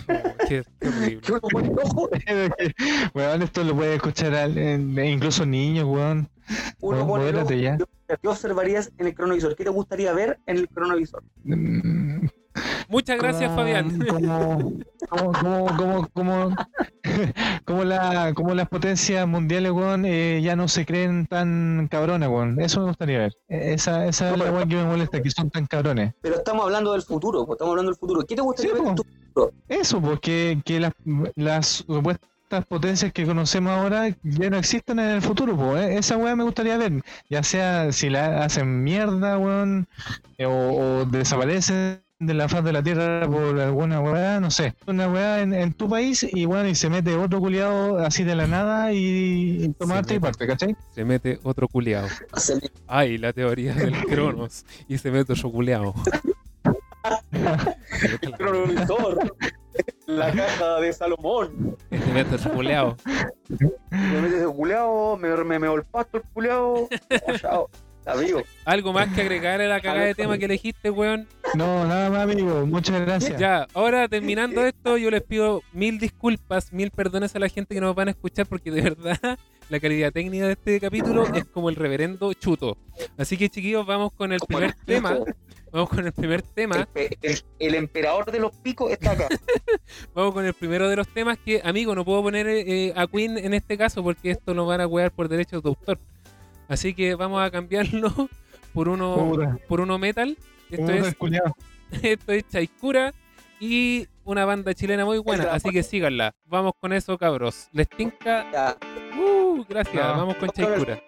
Speaker 1: Oh, qué,
Speaker 3: Weón, esto lo puede escuchar al- en- incluso niños, weón.
Speaker 2: uno
Speaker 3: Weón,
Speaker 2: pone el ojo.
Speaker 3: ya.
Speaker 2: ¿Qué observarías en el cronovisor? ¿Qué te gustaría ver en el cronovisor?
Speaker 3: Mm,
Speaker 1: Muchas gracias,
Speaker 3: como-
Speaker 1: Fabián.
Speaker 3: Como, como, como, como, como, como la, como las potencias mundiales, weón, eh, ya no se creen tan cabrones, weón. Eso me gustaría ver. Eh, Esa, esa es la weón que me molesta, que son tan cabrones.
Speaker 2: Pero estamos hablando del futuro, pues, estamos hablando del futuro. ¿Qué te gustaría
Speaker 3: Sí,
Speaker 2: ver en
Speaker 3: po.
Speaker 2: tu
Speaker 3: Eso, porque que las, las supuestas potencias que conocemos ahora ya no existen en el futuro, pues. eh. Esa weá me gustaría ver. Ya sea si la hacen mierda, weón, eh, o, o desaparecen de la faz de la tierra por alguna weá, no sé. Una weá en, en tu país y bueno, y se mete otro culiado así de la nada y, y tomarte y
Speaker 1: mete.
Speaker 3: parte, ¿cachai?
Speaker 1: Se mete otro culeado.
Speaker 2: hacer
Speaker 1: Ay, la teoría del Cronos. Y se mete otro culeado.
Speaker 2: el cronovisor? la caja de Salomón.
Speaker 1: Se mete otro culeado.
Speaker 2: Me metes el culeado, me, me, me el culeado. Oh, chao. Amigo.
Speaker 1: ¿Algo más que agregar a la cagada de tema que elegiste, weón?
Speaker 3: No, nada más, amigo. Muchas gracias.
Speaker 1: Ya, ahora terminando esto, yo les pido mil disculpas, mil perdones a la gente que nos van a escuchar porque de verdad la calidad técnica de este capítulo es como el reverendo chuto. Así que chiquillos, vamos con el
Speaker 2: Como
Speaker 1: primer
Speaker 2: el
Speaker 1: tema. Vamos con el primer tema.
Speaker 2: El, el- el emperador de los picos está acá.
Speaker 1: Vamos con el primero de los temas que, amigo, no puedo poner eh, a Queen en este caso porque esto nos van a wear por derechos de autor. Así que vamos a cambiarlo por uno por uno metal. Esto es,
Speaker 3: culiao.
Speaker 1: esto es Chaikura y una banda chilena muy buena, así que síganla. Vamos con eso, cabros. ¿Les tinca?
Speaker 2: Ya.
Speaker 1: Uh, gracias.
Speaker 3: No.
Speaker 1: Vamos con Chaikura.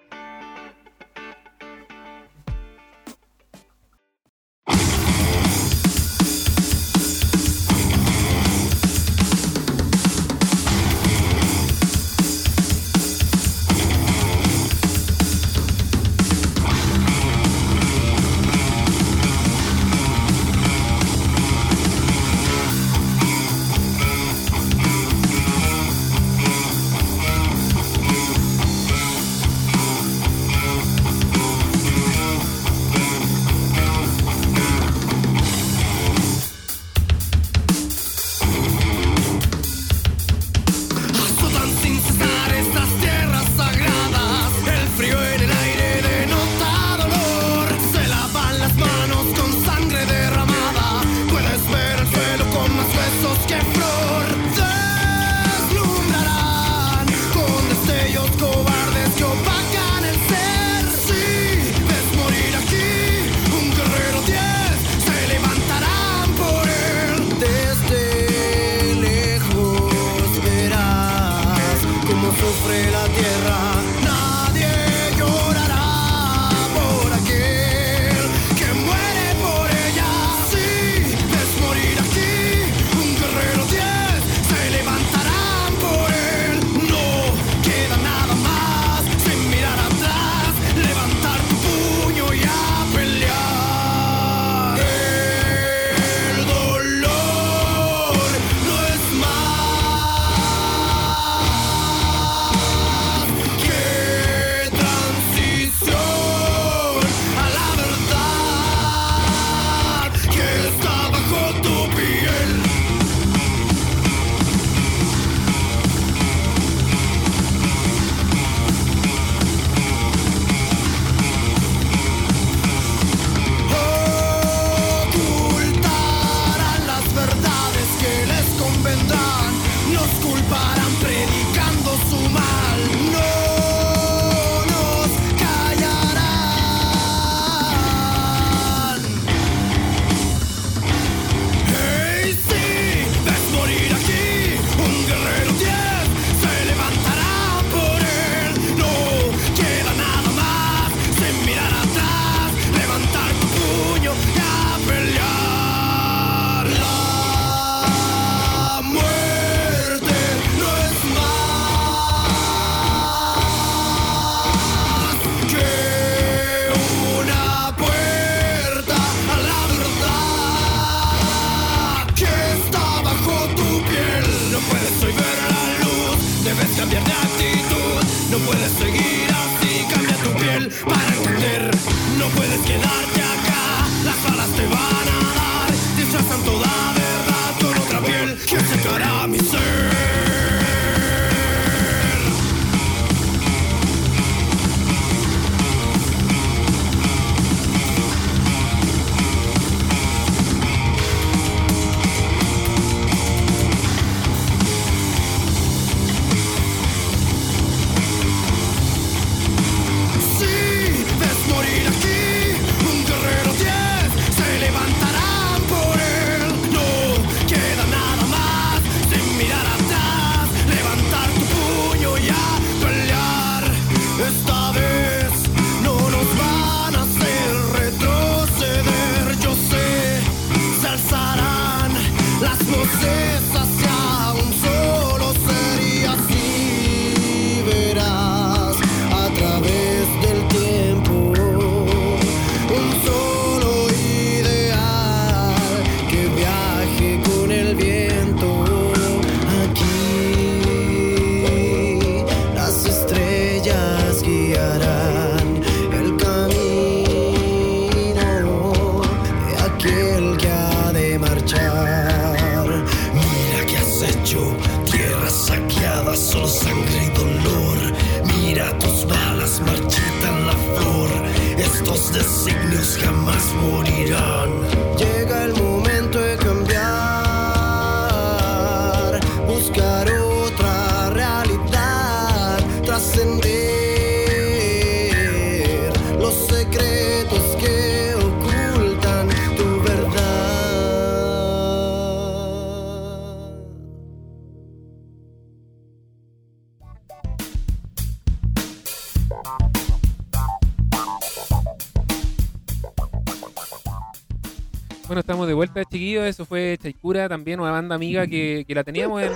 Speaker 1: Eso fue Chaikura, también una banda amiga que, que la teníamos en.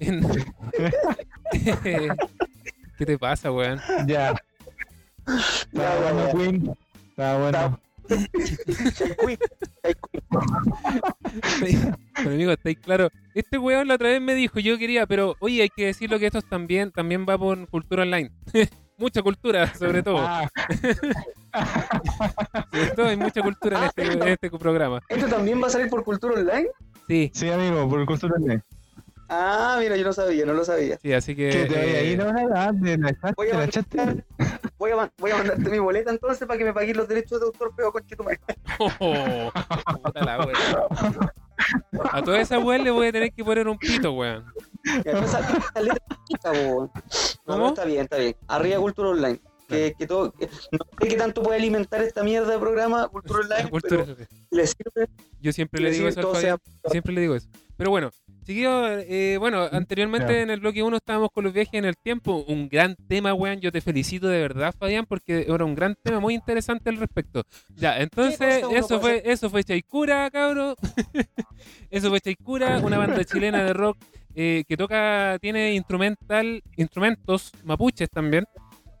Speaker 1: en- ¿Qué te pasa, weón?
Speaker 3: Ya. Está bueno, Queen. Está bueno.
Speaker 1: Pero amigo, estáis claro. Este weón la otra vez me dijo, yo quería, pero oye, hay que decirlo que esto también, también va por cultura online. mucha cultura, sobre todo.
Speaker 3: Ah,
Speaker 1: Sobre todo hay mucha cultura en este, en este programa.
Speaker 2: ¿Esto también va a salir por Cultura Online?
Speaker 1: Sí,
Speaker 3: sí, amigo, por cultura online.
Speaker 2: Ah, mira, yo no sabía, no lo sabía.
Speaker 1: sí, así que.
Speaker 3: Que te vaya ahí,
Speaker 1: eh,
Speaker 3: no, nada, de la
Speaker 2: Voy a,
Speaker 3: la chat.
Speaker 2: mandar, voy, a, voy a mandarte mi boleta entonces para que me paguen los derechos de autor, pero con Chetumare.
Speaker 1: oh, puta la wea. A toda esa weón le voy a tener que poner un pito, weón.
Speaker 2: Ya, no. No, está bien, está bien. Arriba Cultura Online. Que, que todo, que- no sé qué tanto puede alimentar esta mierda de programa Cultura Online,
Speaker 1: Cultura-
Speaker 2: pero le sirve.
Speaker 1: Yo siempre
Speaker 2: le
Speaker 1: le digo eso al
Speaker 2: todo
Speaker 1: Fabián.
Speaker 2: sea-
Speaker 1: Siempre le digo eso. Pero bueno, chiquillos, eh, bueno, anteriormente en el bloque 1 estábamos con los viajes en el tiempo. Un gran tema, weón. Yo te felicito de verdad, Fabián, porque era un gran tema muy interesante al respecto. Ya, entonces, eso fue, eso fue Chaikura, cabro. eso fue Chaikura, una banda chilena de rock eh, que toca, tiene instrumental, instrumentos mapuches también.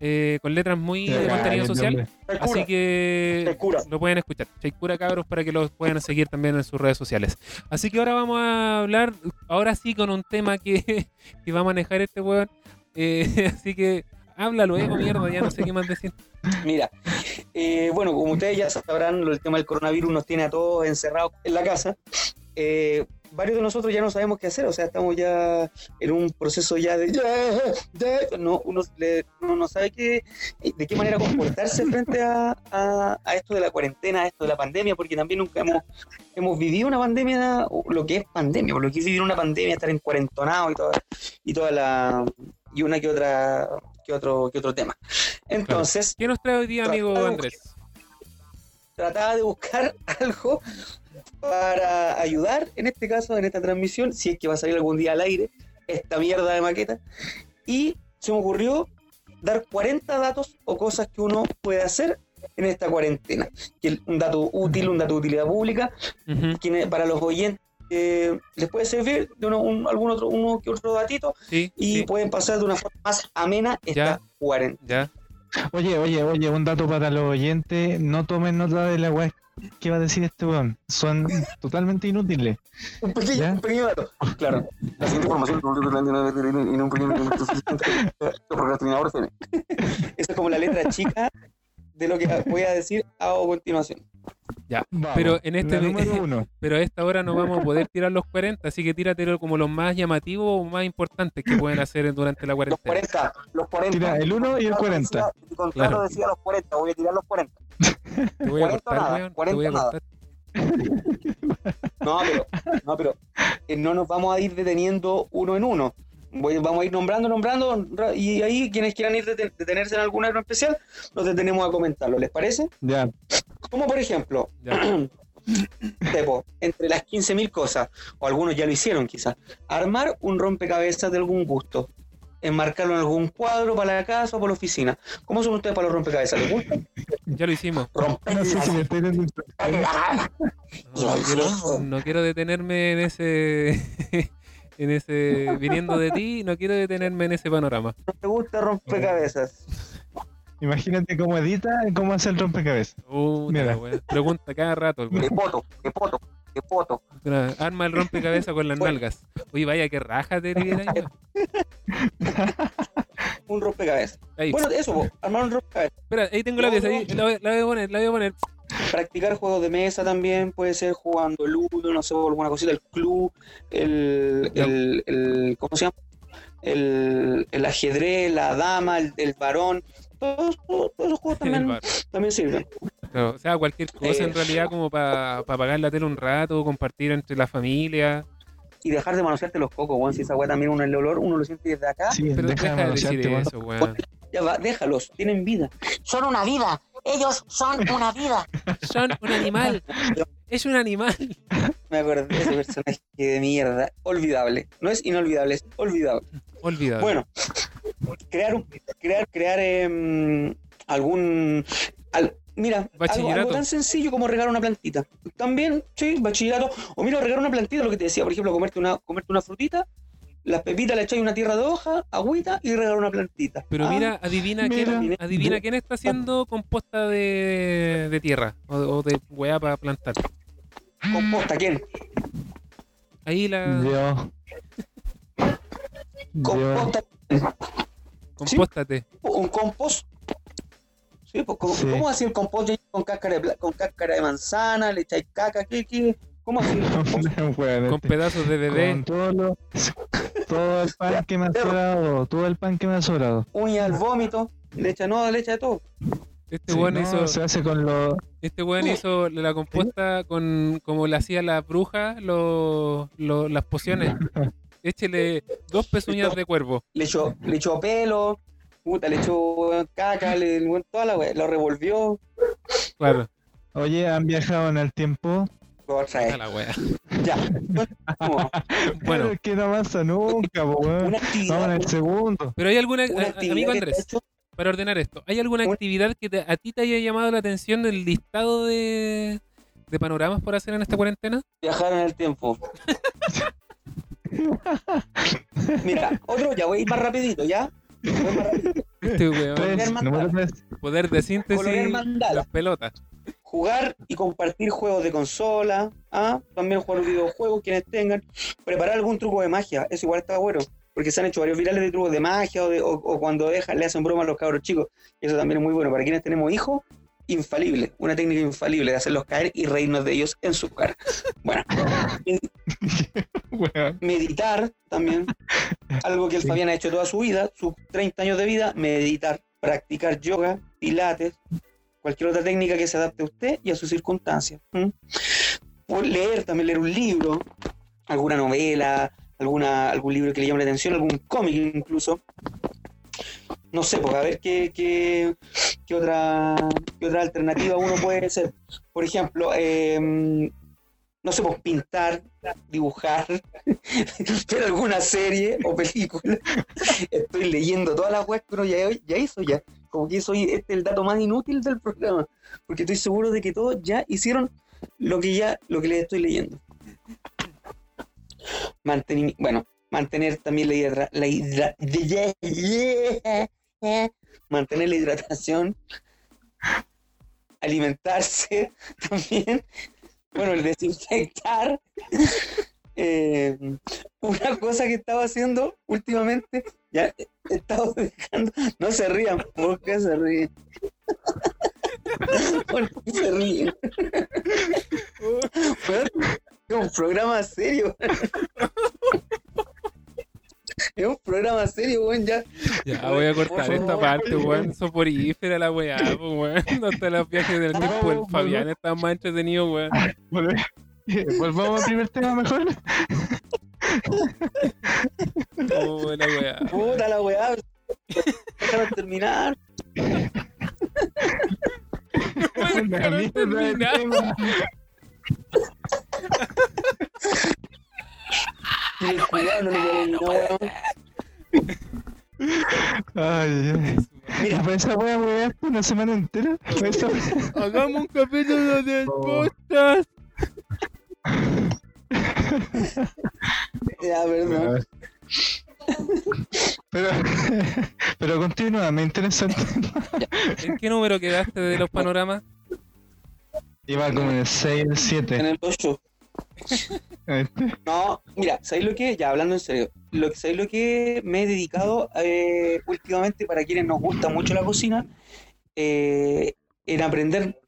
Speaker 1: Eh, con letras muy de contenido social. Así que
Speaker 2: Chaikura.
Speaker 1: lo pueden escuchar. Chaikura cabros para que los puedan seguir también en sus redes sociales. Así que ahora vamos a hablar, ahora sí con un tema que, que va a manejar este weón. Eh, así que habla luego, mierda, ya no sé qué más decir.
Speaker 2: Mira, eh, bueno, como ustedes ya sabrán, el tema del coronavirus nos tiene a todos encerrados en la casa. Eh, varios de nosotros ya no sabemos qué hacer, o sea, estamos ya en un proceso ya de... de- no, uno, le- uno no sabe qué, de qué manera comportarse frente a, a- a esto de la cuarentena, a esto de la pandemia, porque también nunca hemos, hemos vivido una pandemia, lo que es pandemia, o lo que es vivir una pandemia, estar en cuarentonado y toda, y toda la... y una que otra que otro, que otro tema. Entonces,
Speaker 1: ¿Qué nos trae hoy día, amigo Andrés?
Speaker 2: trataba de buscar algo para ayudar, en este caso, en esta transmisión, si es que va a salir algún día al aire, esta mierda de maqueta. Y se me ocurrió dar 40 datos o cosas que uno puede hacer en esta cuarentena. Un dato útil, un dato de utilidad pública, que para los oyentes eh, les puede servir de uno, un- algún otro, uno que otro datito
Speaker 1: Sí,
Speaker 2: y
Speaker 1: sí,
Speaker 2: pueden pasar de una forma más amena esta
Speaker 1: Ya.
Speaker 2: cuarentena.
Speaker 1: ya.
Speaker 3: Oye, oye, oye, un dato para los oyentes, no tomen nota de la weá que va a decir este weón. Son totalmente inútiles.
Speaker 2: Un pequeño,
Speaker 3: ¿Ya?
Speaker 2: un pequeño dato. Claro. La siguiente información en un pequeño. Esa es como la letra chica de lo que voy a decir a continuación.
Speaker 3: Vamos,
Speaker 1: Pero en este-. Pero a esta hora no vamos a poder tirar los 40, así que tíratelo como los más llamativos o más importantes que pueden hacer durante la
Speaker 2: Los
Speaker 1: cuarentena.
Speaker 2: 40, los 40.
Speaker 3: Tira el 1 y el 40.
Speaker 2: Mi contrato
Speaker 1: Claro.
Speaker 2: decía los 40, voy a tirar los 40.
Speaker 1: Te voy a
Speaker 2: 40
Speaker 1: cortar,
Speaker 2: nada,
Speaker 1: weón. Te
Speaker 2: 40
Speaker 1: voy a
Speaker 2: nada.
Speaker 1: cortar.
Speaker 2: No, pero, no, pero eh, no nos vamos a ir deteniendo uno en uno. Voy- vamos a ir nombrando, nombrando, ra- y ahí quienes quieran ir deten- detenerse en alguna en especial, nos detenemos a comentarlo. ¿Les parece?
Speaker 3: Ya,
Speaker 2: Como por ejemplo, entre las 15.000 cosas, o algunos ya lo hicieron quizás, armar un rompecabezas de algún gusto, enmarcarlo en algún cuadro para la casa o para la oficina. ¿Cómo son ustedes para los rompecabezas? ¿Les gusta?
Speaker 1: Ya lo hicimos.
Speaker 2: Romper
Speaker 3: no sé si me estoy dando
Speaker 1: No, no quiero, no quiero detenerme en ese. en ese. Viniendo de ti, no quiero detenerme en ese panorama.
Speaker 2: ¿No te gusta rompecabezas?
Speaker 3: Imagínate cómo edita y cómo hace el rompecabezas.
Speaker 1: Uh,
Speaker 3: Mira.
Speaker 1: Pregunta cada rato. el.
Speaker 2: ¡Qué poto! ¡Qué poto! ¡Qué poto!
Speaker 1: Arma el rompecabezas con las nalgas. Oye, vaya, que raja te ahí.
Speaker 2: Un rompecabezas.
Speaker 1: Ahí.
Speaker 2: Bueno, eso, po, armar un rompecabezas.
Speaker 1: Espera, ahí tengo la pieza. Ahí, la, voy- la voy a poner, la voy a poner.
Speaker 2: Practicar juegos de mesa también, puede ser jugando ludo, no sé, alguna cosita, el club, el, el, el- ¿cómo se llama? El, el ajedrez, la dama, el, el varón, todos, todos- juegos también, también sirven.
Speaker 1: O sea, cualquier cosa en
Speaker 2: Eh.
Speaker 1: realidad como para apagar la tele un rato, compartir entre la familia.
Speaker 2: Y dejar de manosearte los cocos, weón. Si esa weá también uno el olor, uno lo siente desde acá.
Speaker 3: Sí,
Speaker 1: Pero
Speaker 3: deja
Speaker 1: deja de decir
Speaker 3: manosearte, weón.
Speaker 1: eso, weón.
Speaker 2: Ya va, déjalos, tienen vida.
Speaker 4: Son una vida. Ellos son una vida.
Speaker 1: Son un animal. Es un animal.
Speaker 2: Me acordé de ese personaje de mierda. Olvidable. No es inolvidable, es olvidable.
Speaker 1: Olvidado.
Speaker 2: Bueno, crear un, crear, crear em, algún al- mira, algo, tan sencillo como regar una plantita. También, sí, bachillerato. O mira, regar una plantita, lo que te decía, por ejemplo, comerte una, comerte una frutita, las pepitas le echáis una tierra de hoja, agüita y regar una plantita.
Speaker 1: Pero
Speaker 2: Ah,
Speaker 1: mira, adivina
Speaker 3: mira.
Speaker 1: quién, adivina quién está haciendo composta de, de tierra o, o de weá para plantar.
Speaker 2: composta, ¿quién?
Speaker 1: Ahí la
Speaker 3: Dios.
Speaker 2: Composta,
Speaker 1: compóstate.
Speaker 2: un compost. Sí, pues, ¿cómo,
Speaker 3: Sí.
Speaker 2: ¿cómo así el compost con cáscara de, con cáscara de manzana? ¿Le echáis caca? ¿Qué, qué? ¿Cómo así?
Speaker 3: Weón,
Speaker 1: Con
Speaker 3: este.
Speaker 1: pedazos de bebé.
Speaker 3: Con todo, lo- todo el pan que me ha sobrado, todo el pan que me ha sobrado.
Speaker 2: Uña al vómito, le echa, no, le echa de todo.
Speaker 1: Este
Speaker 3: Sí,
Speaker 1: weón
Speaker 3: no,
Speaker 1: hizo,
Speaker 3: se hace con los
Speaker 1: este weón hizo la composta con como le hacía la bruja lo- lo- las pociones. Échele dos pezuñas de cuervo.
Speaker 2: Le echó, le echó pelo, puta, le echó caca, le, toda la wea, lo revolvió.
Speaker 1: Claro.
Speaker 3: Oye, ¿han viajado en el tiempo?
Speaker 2: Otra
Speaker 1: A
Speaker 2: vez.
Speaker 1: la wea.
Speaker 2: Ya. Continuamos.
Speaker 1: Bueno,
Speaker 3: Es que no avanza nunca, po, Vamos en
Speaker 2: actividad,
Speaker 3: el segundo.
Speaker 1: pero hay alguna amigo Andrés, para ordenar esto, ¿hay alguna
Speaker 2: Una-
Speaker 1: actividad que te- a ti te haya llamado la atención del listado de, de panoramas por hacer en esta cuarentena?
Speaker 2: viajar en el tiempo. Mira, otro, ya voy a ir más rapidito, ¿ya? Voy más rapidito.
Speaker 1: Este weón, poder de síntesis, las pelotas.
Speaker 2: Jugar y compartir juegos de consola, ¿ah? también jugar videojuegos quienes tengan, preparar algún truco de magia, eso igual está bueno, porque se han hecho varios virales de trucos de magia o, de- o- o cuando dejan, le hacen broma a los cabros chicos, eso también es muy bueno, para quienes tenemos hijos, infalible, una técnica infalible de hacerlos caer y reírnos de ellos en su cara. Bueno, meditar también, algo que el
Speaker 3: Sí.
Speaker 2: Fabián ha hecho toda su vida, sus 30 años de vida, meditar, practicar yoga, pilates, cualquier otra técnica que se adapte a usted y a sus circunstancias. ¿m? O leer, también leer un libro, alguna novela, alguna, algún libro que le llame la atención, algún cómic incluso. No sé, pues a ver qué, qué, otra, qué otra alternativa uno puede ser. Por ejemplo, em, no sé, pues pintar, dibujar, ver alguna serie o película. Estoy leyendo todas las webs uno ya, ya hizo ya. Como que soy este es el dato más inútil del programa. Porque estoy seguro de que todos ya hicieron lo que ya, lo que les estoy leyendo. Mantenimi- bueno, mantener también la, hidra- la mantener la hidratación, alimentarse también, bueno, el desinfectar. Eh, una cosa que estaba haciendo últimamente, ya he estado dejando, no se rían, ¿por qué se ríen? ¿Por qué se ríen? Es un programa serio. Programa serio, weón, ya.
Speaker 1: Ya, voy a cortar
Speaker 2: Por
Speaker 1: esta
Speaker 2: favor.
Speaker 1: parte, weón. Soporífera la weá, weón. Hasta los viajes del tiempo
Speaker 3: No,
Speaker 1: Fabián está más entretenido, weón.
Speaker 3: Volvamos al primer tema mejor.
Speaker 1: Oh, la weá.
Speaker 2: Puta la weá. Déjame terminar.
Speaker 3: La mierda de
Speaker 1: terminar.
Speaker 3: tema.
Speaker 2: Tiene cuidado, no le puedo terminar, weón.
Speaker 3: Ay, ay.
Speaker 2: Mira,
Speaker 3: ¿Para esa wea weaste una semana entera? ¿Para esa wea?
Speaker 1: Hagamos un capítulo de
Speaker 3: Oh.
Speaker 1: podcast.
Speaker 2: ya, perdón.
Speaker 3: Pero, pero continúa, me interesa el tema.
Speaker 1: ¿En qué número quedaste de los panoramas?
Speaker 3: Iba como en el 6, el
Speaker 2: En
Speaker 3: 7.
Speaker 2: el 8. No, mira, ¿sabéis lo que? Ya hablando en serio. Lo que ¿Sabéis lo que me he dedicado eh, últimamente para quienes nos gusta mucho la cocina? Eh, en aprender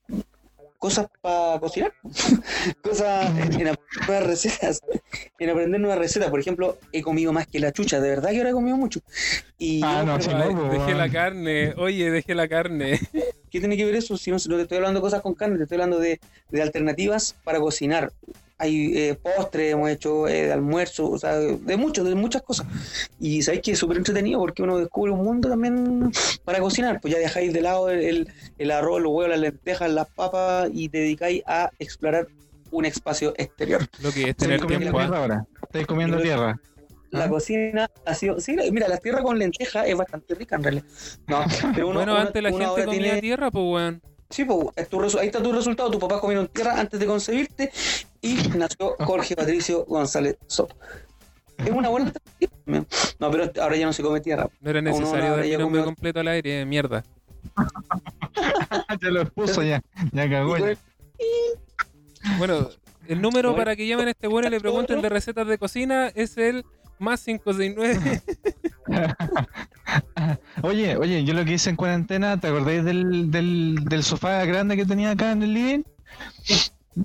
Speaker 2: cosas para cocinar, cosas en aprender nuevas recetas, en aprender nuevas recetas. Por ejemplo, he comido más que la chucha, de verdad que ahora he comido mucho. Y
Speaker 3: Ah, no,
Speaker 1: Ay,
Speaker 3: no,
Speaker 1: dejé la carne. Oye, dejé la carne.
Speaker 2: ¿qué tiene que ver eso? Si no, no te estoy hablando de cosas con carne, te estoy hablando de, de alternativas para cocinar. Hay eh, postres, hemos hecho eh, de almuerzo, o sea, de muchos, de muchas cosas. Y sabéis que es súper entretenido porque uno descubre un mundo también para cocinar. Pues ya dejáis de lado el, el, el arroz, los huevos, las lentejas, las papas y te dedicáis a explorar un espacio exterior.
Speaker 1: Lo que es
Speaker 3: Estáis
Speaker 1: tener
Speaker 3: comiendo
Speaker 1: tiempo.
Speaker 3: tierra
Speaker 1: ¿ah?
Speaker 3: ahora. Estáis comiendo tierra.
Speaker 2: La
Speaker 3: ¿Ah?
Speaker 2: cocina ha sido. Sí, mira, la tierra con lenteja es bastante rica en realidad. No, pero uno,
Speaker 1: Bueno,
Speaker 2: uno-
Speaker 1: antes la gente comía
Speaker 2: tiene-
Speaker 1: tierra, pues, weón.
Speaker 2: Sí, pues, es tu resu- ahí está tu resultado. Tu papá comieron tierra antes de concebirte y nació Jorge Patricio González Soto. Es una buena. No, pero ahora ya no se come tierra.
Speaker 1: No era necesario
Speaker 2: no,
Speaker 1: dar mi nombre completo al aire, mierda.
Speaker 3: ya lo expuso ya. Ya cagó. ya.
Speaker 1: Bueno, el número para que llamen a este bueno y le pregunten de recetas de cocina es el más 569.
Speaker 3: Oye, oye, yo lo que hice en cuarentena, ¿te acordáis del, del, del sofá grande que tenía acá en el living?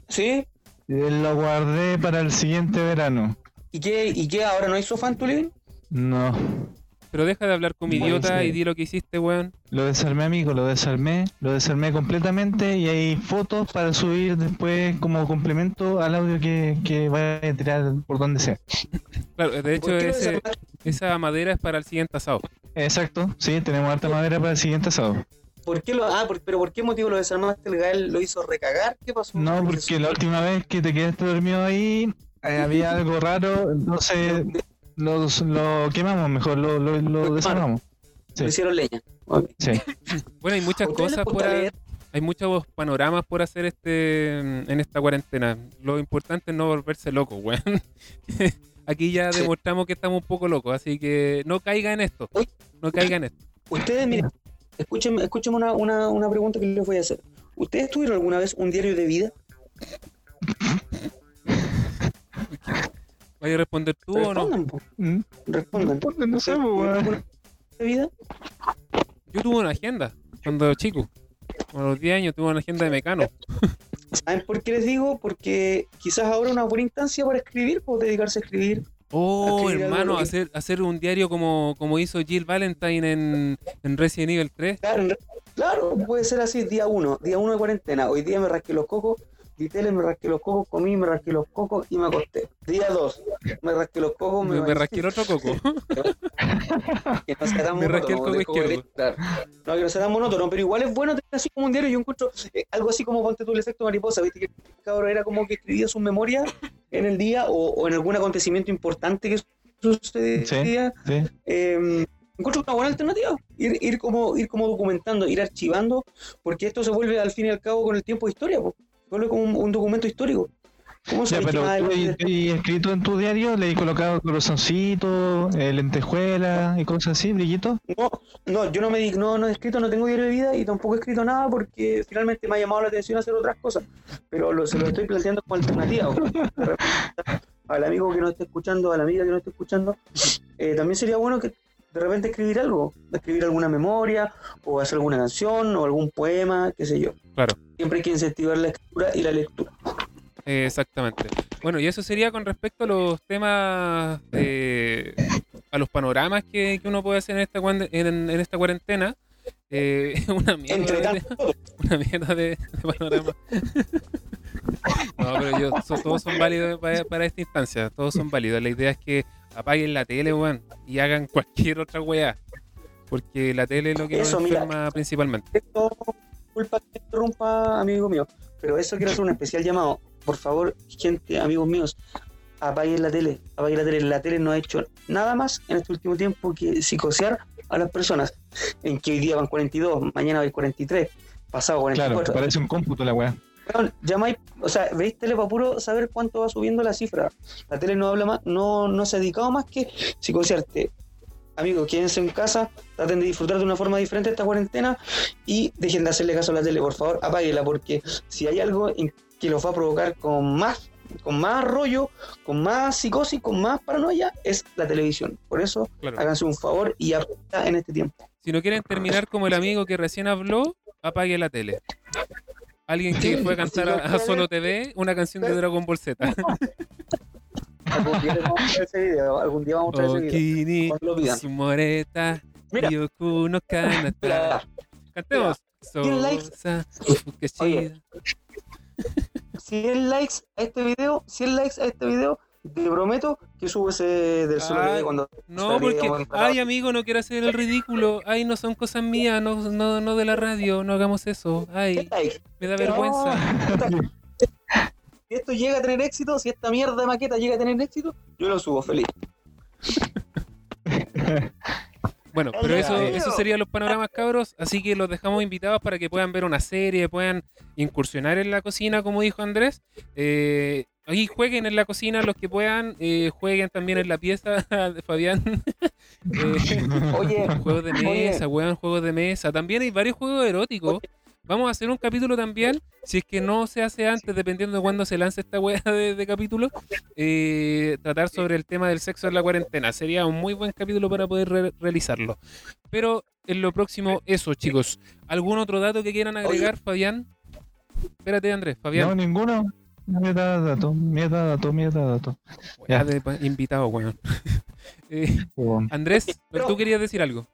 Speaker 2: ¿Sí?
Speaker 3: Lo guardé para el siguiente verano.
Speaker 2: ¿Y qué, ¿Y qué? ¿Ahora no hay sofá en tu living?
Speaker 3: No.
Speaker 1: Pero deja de hablar como
Speaker 3: Bueno,
Speaker 1: idiota
Speaker 3: sí.
Speaker 1: y di lo que hiciste, weón.
Speaker 3: Lo desarmé, amigo, lo desarmé, lo desarmé completamente y hay fotos para subir después como complemento al audio que, que vaya a tirar por donde sea.
Speaker 1: Claro, de hecho, esa madera es para el siguiente asado.
Speaker 3: Exacto, sí, tenemos harta madera para el siguiente asado.
Speaker 2: ¿Por qué lo, ah, por- pero ¿por qué motivo lo desarmaste? ¿El Gael lo hizo recagar? ¿Qué pasó?
Speaker 3: No, porque la última vez que te quedaste dormido ahí eh, había algo raro, entonces lo, lo quemamos mejor, lo, lo, lo desarmamos. Sí.
Speaker 2: Lo hicieron leña.
Speaker 3: Sí.
Speaker 1: Bueno, hay muchas
Speaker 2: ¿A ustedes les
Speaker 1: cosas por
Speaker 2: leer?
Speaker 1: hay muchos panoramas por hacer este en esta cuarentena. Lo importante es no volverse loco, weón. Aquí ya demostramos que estamos un poco locos, así que no caiga en esto. No caiga en esto.
Speaker 2: Ustedes, miren, escúchenme, escúchenme una, una, una pregunta que les voy a hacer. ¿Ustedes tuvieron alguna vez un diario de vida?
Speaker 1: ¿Vaya a responder tú o no?
Speaker 2: Respondan, po,
Speaker 3: Mm,
Speaker 2: respondan.
Speaker 3: porque no sé,
Speaker 2: ¿Ustedes
Speaker 3: pues,
Speaker 2: tuvieron de vida?
Speaker 1: Yo tuve una agenda cuando chico. A los 10 años tuve una agenda de mecano.
Speaker 2: ¿Saben por qué les digo? Porque quizás ahora una buena instancia para escribir, o dedicarse a escribir.
Speaker 1: Oh, hermano,
Speaker 2: que-
Speaker 1: hacer, hacer un diario como, como hizo Jill Valentine en, en Resident Evil 3.
Speaker 2: Claro, en re- claro, puede ser así, día uno, día uno de cuarentena. Hoy día me rasqué los cocos, tele, me rasqué los cocos, comí, me rasqué los cocos y me acosté. Día dos, me rasqué los cocos, me,
Speaker 1: Me, me rasqué el otro coco.
Speaker 2: que no sea tan
Speaker 1: Me rasqué el coco
Speaker 2: de
Speaker 1: izquierdo.
Speaker 2: No, que no sea tan monótono, pero igual es bueno tener así como un diario. Yo encuentro eh, algo así como ponte tú el efecto mariposa, viste que el cabrón era como que escribía sus memorias en el día o, o en algún acontecimiento importante que sucedía.
Speaker 3: Sí.
Speaker 2: Eh, encuentro una buena alternativa. Ir, ir como ir como documentando, ir archivando, porque esto se vuelve al fin y al cabo con el tiempo historia, po. Se vuelve como un, un documento histórico. ¿Cómo
Speaker 3: Ya,
Speaker 2: sabes que
Speaker 3: pero y, y escrito en tu diario, le he colocado corazoncito, eh, lentejuela y cosas así, brillito.
Speaker 2: No, no, yo no me di- no, no he escrito, no tengo diario de vida y tampoco he escrito nada porque finalmente me ha llamado la atención hacer otras cosas. Pero lo, se lo estoy planteando como alternativa. Al amigo que no esté escuchando, a la amiga que no esté escuchando, eh, también sería bueno que de repente escribir algo, escribir alguna memoria o hacer alguna canción o algún poema, qué sé yo.
Speaker 1: Claro.
Speaker 2: Siempre hay que incentivar la escritura y la lectura.
Speaker 1: Eh, Exactamente. Bueno, y eso sería con respecto a los temas, de- a los panoramas que, que uno puede hacer en esta, en, en esta cuarentena. Eh, una mierda,
Speaker 2: Entre
Speaker 1: de,
Speaker 2: tanto,
Speaker 1: una mierda de, de panorama. No, pero yo, so- todos son válidos para, para esta instancia, todos son válidos. La idea es que apaguen la tele, weón, y hagan cualquier otra weá. Porque la tele es lo que
Speaker 2: Eso,
Speaker 1: nos
Speaker 2: mira.
Speaker 1: enferma principalmente.
Speaker 2: esto, disculpa que te interrumpa, amigo mío, pero eso quiero hacer un especial llamado. Por favor, gente, amigos míos, apaguen la tele, apaguen la tele. La tele no ha hecho nada más en este último tiempo que psicosear a las personas. En que hoy día van 42, mañana van 43, pasado
Speaker 3: Claro,
Speaker 2: 44.
Speaker 3: parece un cómputo la weá.
Speaker 2: Weón, llamáis, o sea, veis tele para puro saber cuánto va subiendo la cifra. La tele no habla más, no, no se ha dedicado más que psicosearte. Amigos, quédense en casa, traten de disfrutar de una forma diferente esta cuarentena y dejen de hacerle caso a la tele, por favor, apáguela, porque si hay algo en que los va a provocar con más, con más rollo, con más psicosis, con más paranoia, es la televisión. Por eso,
Speaker 1: Claro.
Speaker 2: háganse un favor y apáguenla en este tiempo.
Speaker 1: Si no quieren terminar como el amigo que recién habló, apague la tele. Alguien que fue a cantar a, Solo TV una canción de Dragon Ball Z.
Speaker 2: Algún día vamos a mostrar ese video. Algún día vamos a mostrar ese video.
Speaker 1: Okini, Kanata. Cantemos.
Speaker 2: Oye. 100 likes a este video, 100 likes a este video, te prometo que subo ese del solo
Speaker 1: Ay,
Speaker 2: TV cuando
Speaker 1: No, porque, ay amigo, no quiero hacer el ridículo. Ay, no son cosas mías, no, no, no de la radio, no hagamos eso.
Speaker 2: 100
Speaker 1: Ay, me da vergüenza.
Speaker 2: Si esto llega a tener éxito, si esta mierda de maqueta llega a tener éxito, yo lo subo feliz.
Speaker 1: Bueno, pero eso, eso serían los panoramas cabros, así que los dejamos invitados para que puedan ver una serie, puedan incursionar en la cocina, como dijo Andrés. Eh, ahí jueguen en la cocina los que puedan, eh, jueguen también en la pieza de Fabián. Eh,
Speaker 2: Oye,
Speaker 1: juegos de
Speaker 2: Oye.
Speaker 1: mesa, weón, juegos de mesa. También hay varios juegos eróticos. Vamos a hacer un capítulo también, si es que no se hace antes, dependiendo de cuándo se lance esta weá de, de capítulo, eh, tratar sobre el tema del sexo en la cuarentena. Sería un muy buen capítulo para poder re- realizarlo. Pero en lo próximo, eso, chicos. ¿Algún otro dato que quieran agregar, Fabián? Espérate, Andrés,
Speaker 3: No,
Speaker 1: Fabián.
Speaker 3: ninguno. Metadato, metadato, metadato.
Speaker 1: Weá
Speaker 3: ya.
Speaker 1: de invitado, weón. Eh,
Speaker 3: Oh,
Speaker 1: Andrés, tú querías decir algo.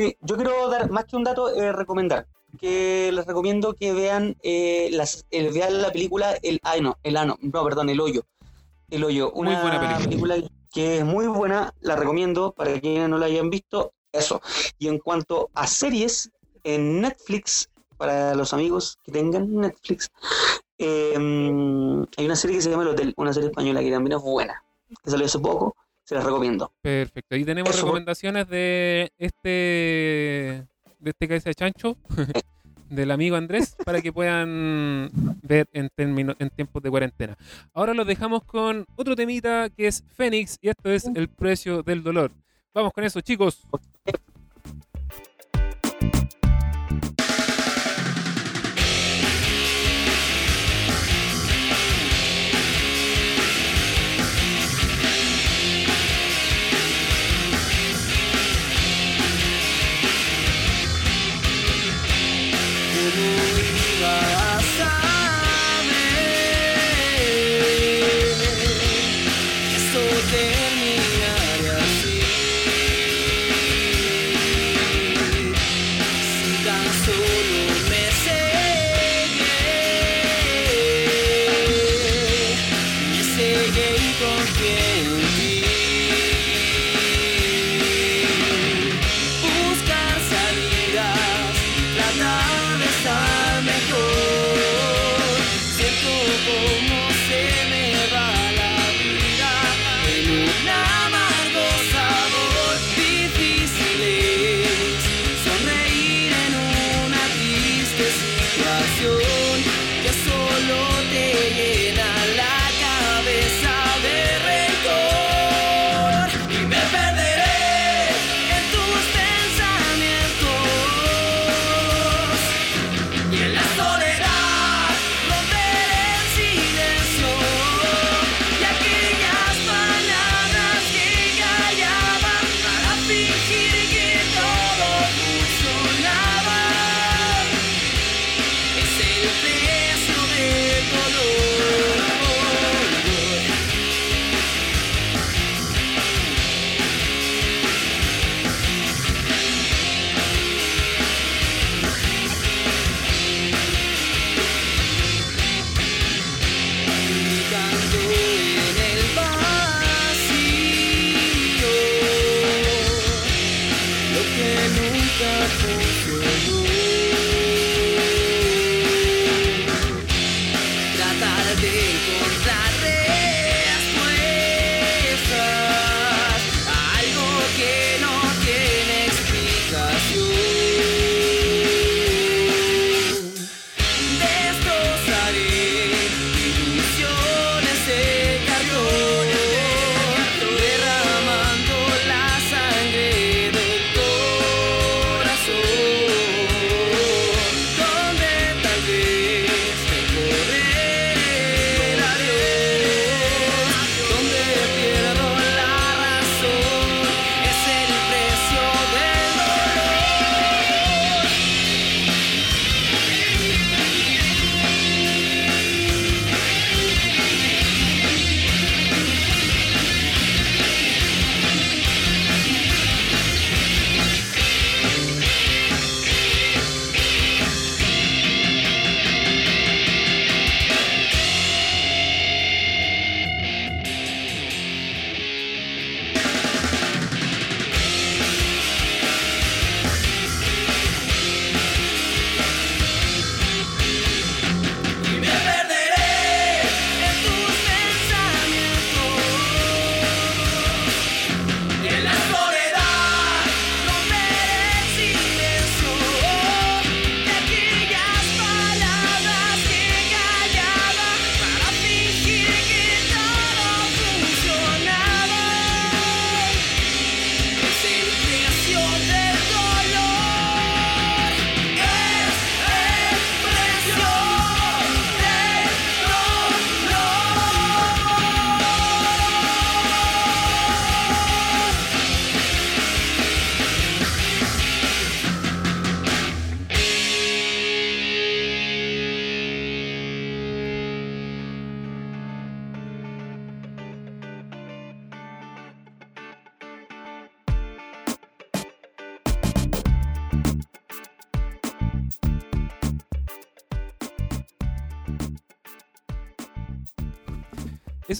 Speaker 2: Sí, yo quiero dar más que un dato, eh, recomendar. Que les recomiendo que vean, eh, las, el- vean la película El Ano, El Ano, no, perdón, El Hoyo. El Hoyo,
Speaker 1: Muy
Speaker 2: una
Speaker 1: película.
Speaker 2: que es muy buena, la recomiendo para quienes no la hayan visto. Eso. Y en cuanto a series, en Netflix, para los amigos que tengan Netflix, eh, hay una serie que se llama El Hotel, una serie española que también es buena, que salió hace poco, se las recomiendo.
Speaker 1: Perfecto. Y tenemos
Speaker 2: Eso.
Speaker 1: recomendaciones de este de este cabeza de chancho, del amigo Andrés, para que puedan ver en, término- en tiempos de cuarentena. Ahora los dejamos con otro temita que es Fénix y esto es el precio del dolor. Vamos con eso, chicos.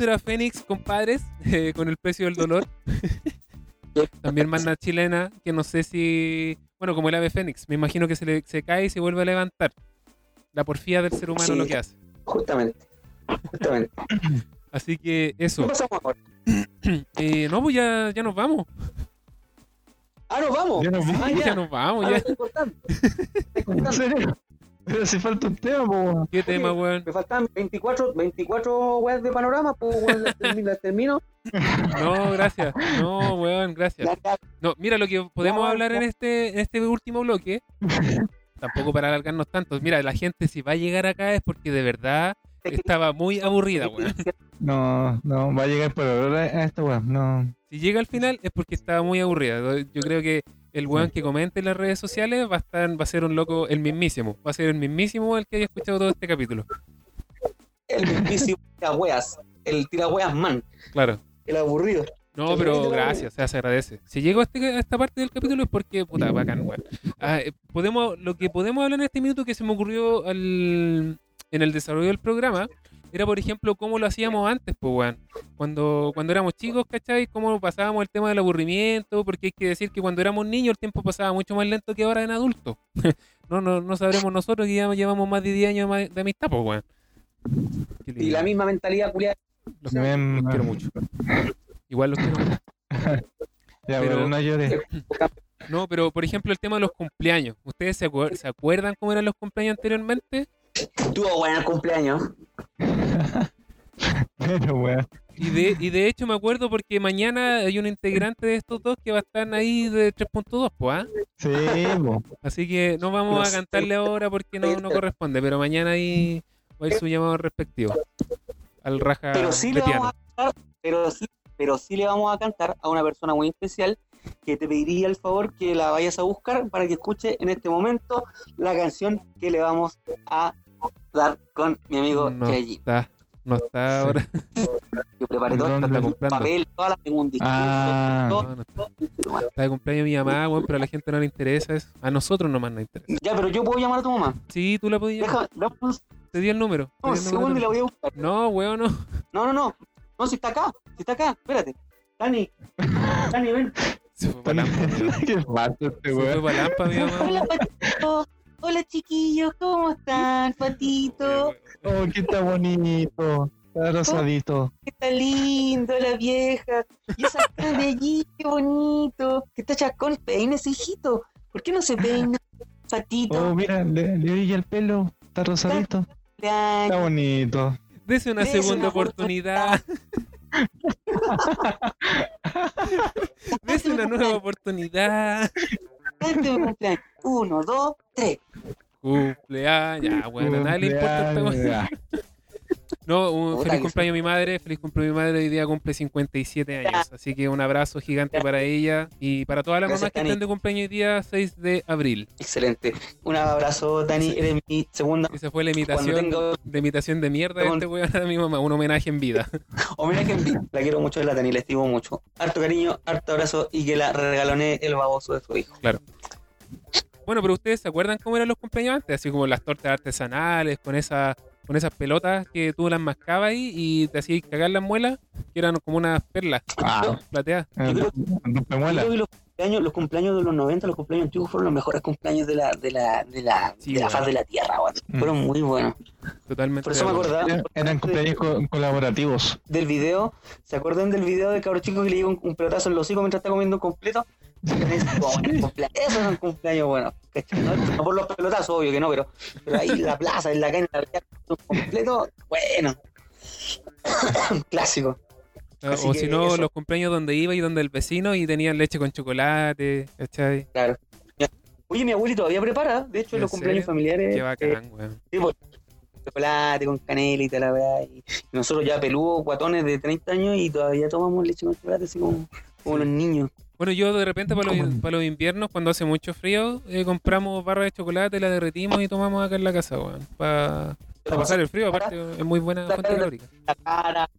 Speaker 1: Eso era Fénix, compadres, eh, con el precio del dolor. También manda chilena, que no sé si. Bueno, como el ave Fénix, me imagino que se, le- se cae y se vuelve a levantar. La porfía del ser humano
Speaker 2: Sí.
Speaker 1: lo que hace.
Speaker 2: Justamente. Justamente.
Speaker 1: Así que
Speaker 2: ¿Qué
Speaker 1: eso. Eh, no, pues ya, ya nos vamos.
Speaker 2: Ah, nos vamos.
Speaker 3: Ya nos vamos.
Speaker 2: Ah,
Speaker 1: ya.
Speaker 2: ya.
Speaker 1: nos vamos,
Speaker 2: Ah,
Speaker 1: ya.
Speaker 2: estoy cortando. Estoy
Speaker 3: ¿En
Speaker 2: cortando.
Speaker 3: Pero si falta un tema, po. weón.
Speaker 1: ¿Qué tema, weón?
Speaker 2: Me faltan 24, 24 webs de panorama, pues weón, las termino. las termino.
Speaker 1: No, gracias. No, weón, gracias. No, mira, lo que podemos
Speaker 2: No,
Speaker 1: hablar en este, en este último bloque, tampoco para alargarnos tanto. Mira, la gente si va a llegar acá es porque de verdad estaba muy aburrida, weón.
Speaker 3: No, no, va a llegar por ahora a esta weón. No.
Speaker 1: Si llega al final es porque estaba muy aburrida. Yo creo que el weón que comente en las redes sociales va a estar, va a ser un loco, el mismísimo. Va a ser el mismísimo el que haya escuchado todo este capítulo.
Speaker 2: El mismísimo tirahueas. El tirahueas man.
Speaker 1: Claro.
Speaker 2: El aburrido.
Speaker 1: No,
Speaker 2: El
Speaker 1: pero gracias, o sea, se agradece. Si llego a, este- a esta parte del capítulo es porque, puta, bacán, weón. Ah, eh, podemos, lo que podemos hablar en este minuto que se me ocurrió al- en el desarrollo del programa era, por ejemplo, cómo lo hacíamos antes, pues, weón. Cuando, cuando éramos chicos, ¿cachai? Cómo pasábamos el tema del aburrimiento, porque hay que decir que cuando éramos niños el tiempo pasaba mucho más lento que ahora en adultos. no, no, no sabremos nosotros que ya llevamos más de 10 años de amistad, pues, weón.
Speaker 2: Y la misma mentalidad culiada.
Speaker 1: Los,
Speaker 3: Ven,
Speaker 1: los quiero mucho. Igual los quiero mucho.
Speaker 3: Ya,
Speaker 1: Pero-
Speaker 3: pero no llores.
Speaker 1: No, pero por ejemplo el tema de los cumpleaños. ¿Ustedes se, acuer- se acuerdan cómo eran los cumpleaños anteriormente?
Speaker 2: Tuvo buen cumpleaños.
Speaker 3: Pero weón.
Speaker 1: Y de, y de hecho me acuerdo porque mañana hay un integrante de estos dos que va a estar ahí de 3.2, pues, ¿ah?
Speaker 3: Sí, po.
Speaker 1: Así que no vamos
Speaker 2: No
Speaker 1: a
Speaker 2: sé.
Speaker 1: cantarle ahora porque no, no corresponde, pero mañana ahí va a ir su llamado respectivo. Al raja
Speaker 2: Pero sí le vamos a cantar, pero sí, pero sí le vamos a cantar a una persona muy especial que te pediría el favor que la vayas a buscar para que escuche en este momento la canción que le vamos a dar con mi amigo
Speaker 1: No está, no está ahora.
Speaker 2: Yo preparé todo,
Speaker 3: ¿Dónde
Speaker 2: hasta
Speaker 1: está
Speaker 2: un
Speaker 1: comprando?
Speaker 2: papel, toda la tengo un discurso,
Speaker 3: Ah.
Speaker 2: todo,
Speaker 1: No, no está.
Speaker 2: todo.
Speaker 1: Está de cumpleaños mi mamá, weón, pero a la gente no le interesa eso. A nosotros nomás nos interesa.
Speaker 2: Ya, pero yo puedo llamar a tu mamá.
Speaker 1: Sí, tú la podías.
Speaker 2: Déjame, un
Speaker 1: Te di el número. el número
Speaker 2: segundo y la voy a buscar.
Speaker 1: No, weón, no.
Speaker 2: No, no, no. No, si está acá, si está acá, espérate. Dani, Dani, ven.
Speaker 1: Se fue para Lampa.
Speaker 3: Qué este
Speaker 1: Se fue
Speaker 3: weón.
Speaker 1: para Lampa, mi mamá.
Speaker 2: Hola, chiquillos, ¿cómo están, Patito?
Speaker 3: Oh, qué está bonito. Está rosadito.
Speaker 2: Qué está lindo la vieja. Y esa cara de allí, qué bonito. Que está chacón, peínese, hijito. ¿Por qué no se peina, Patito?
Speaker 3: Oh, mira, le, le brilla el pelo. Está rosadito. Está bonito.
Speaker 1: Dese una
Speaker 2: Dese
Speaker 1: segunda
Speaker 2: una
Speaker 1: oportunidad. Dese una nueva oportunidad.
Speaker 2: Cante un cumpleaños. Uno, dos, tres.
Speaker 1: Cumpleaños. Ya, bueno, a nadie le importa esta. No, un
Speaker 2: Puta
Speaker 1: feliz cumpleaños a mi madre. Feliz cumpleaños a mi madre. Hoy día cumple 57 años. Así que un abrazo gigante para ella y para todas las
Speaker 2: Gracias,
Speaker 1: mamás que
Speaker 2: Dani.
Speaker 1: estén de cumpleaños hoy día 6 de abril.
Speaker 2: Excelente. Un abrazo, Dani. Eres mi segunda.
Speaker 1: Esa fue la imitación de imitación de mierda de este weón a mi mamá. Un homenaje en vida.
Speaker 2: homenaje en vida. La quiero mucho, la Dani, la estimo mucho. Harto cariño, harto abrazo y que la regalone el baboso de su hijo.
Speaker 1: Bueno, pero ustedes se acuerdan cómo eran los cumpleaños antes, así como las tortas artesanales, con esa, con esas pelotas que tú las mascabas ahí y te hacías cagar las muelas, que eran como unas perlas
Speaker 3: Ah,
Speaker 1: plateadas.
Speaker 3: eh,
Speaker 2: creo-. Yo creo que los cumpleaños, los cumpleaños de los 90, los cumpleaños antiguos fueron los mejores cumpleaños de la, de la, de la,
Speaker 1: Sí,
Speaker 2: de la faz de la tierra, weón.
Speaker 3: Mm.
Speaker 2: Fueron muy buenos.
Speaker 1: Totalmente.
Speaker 2: Por eso me
Speaker 1: de
Speaker 2: acordaba
Speaker 3: Eran- Eran cumpleaños co- colaborativos.
Speaker 2: del video. ¿Se acuerdan del video del cabro chico que le lleva un, un pelotazo en los hocico mientras está comiendo un completo? Eso es un cumpleaños bueno. No, por los pelotazos, obvio que no, pero, pero ahí en la plaza, en la calle, en la un completo, bueno. Clásico.
Speaker 1: Ah,
Speaker 2: Así
Speaker 1: o si no, los cumpleaños donde iba y donde el vecino y tenían leche con chocolate, ¿cachai?
Speaker 2: Claro. Oye, mi abuelo todavía prepara, de hecho, en
Speaker 1: ¿En
Speaker 2: los cumpleaños familiares.
Speaker 1: Qué
Speaker 2: eh,
Speaker 1: bacán, weón.
Speaker 2: Sí, pues, chocolate con canela y tal, la weá. Y nosotros ya peludos, guatones de 30 años y todavía tomamos leche con chocolate así como, como los niños.
Speaker 1: Bueno, yo de repente para los, para los inviernos, cuando hace mucho frío, eh, compramos barras de chocolate, la derretimos y tomamos acá en la casa, weón. Para pasar el frío, aparte es muy buena fuente calórica.
Speaker 2: La cara,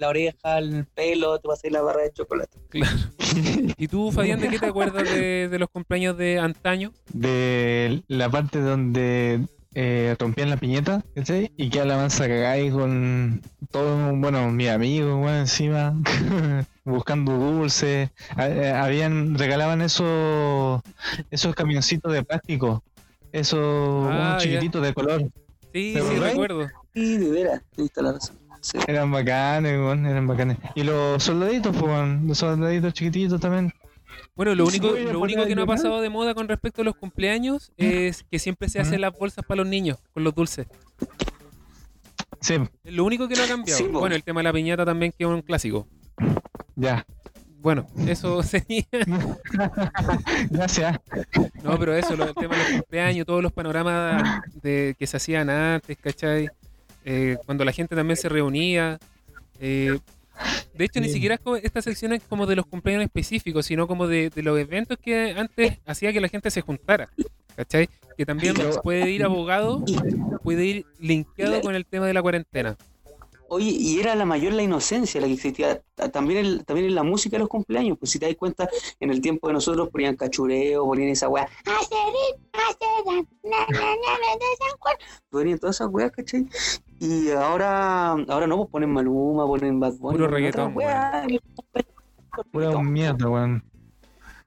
Speaker 2: la oreja, el pelo, te pasas la barra de chocolate.
Speaker 1: ¿Y tú, Fabián, de qué te acuerdas de, de los cumpleaños de antaño?
Speaker 3: De la parte donde eh, rompían la piñeta, ¿cachai? Y que la mansa cagada ahí con, todos, bueno, mis amigos, weón, encima, buscando dulces. A- eh, Habían, regalaban esos, esos camioncitos de plástico, esos
Speaker 1: Ah,
Speaker 3: chiquititos de color.
Speaker 1: Sí,
Speaker 3: ¿Te
Speaker 1: sí, recuerdo.
Speaker 2: Sí, de veras, toda la razón. Sí.
Speaker 3: Eran bacanes, weón, eran bacanes. Y los soldaditos, pues, weón, los soldaditos chiquititos también.
Speaker 1: Bueno, lo único, lo único que no ha pasado de moda con respecto a los cumpleaños es que siempre se hacen las bolsas para los niños con los dulces.
Speaker 3: Sí,
Speaker 1: lo único que no ha cambiado.
Speaker 2: Sí,
Speaker 1: bueno, el tema de la piñata también que es un clásico.
Speaker 3: ya.
Speaker 1: Bueno, eso sería.
Speaker 3: Gracias.
Speaker 1: No, pero eso, lo- el tema de los cumpleaños, todos los panoramas de, que se hacían antes, ¿cachai? Eh, cuando la gente también se reunía. eh, de hecho, ni siquiera esta sección es como de los cumpleaños específicos, sino como de, de los eventos que antes hacía que la gente se juntara. ¿Cachai? Que también puede ir abogado, puede ir linkeado con el tema de la cuarentena.
Speaker 2: Oye, y era la mayor la inocencia la que existía ta- también en, también en la música de los cumpleaños. Pues si te das cuenta, en el tiempo de nosotros ponían cachureo, ponían esa weá. Ponían todas esas weas, ¿cachai? Y ahora, ahora no, pues ponen Maluma, ponen Bad Bunny.
Speaker 1: Puro reggaetón,
Speaker 2: weas.
Speaker 3: Pura mierda, weón.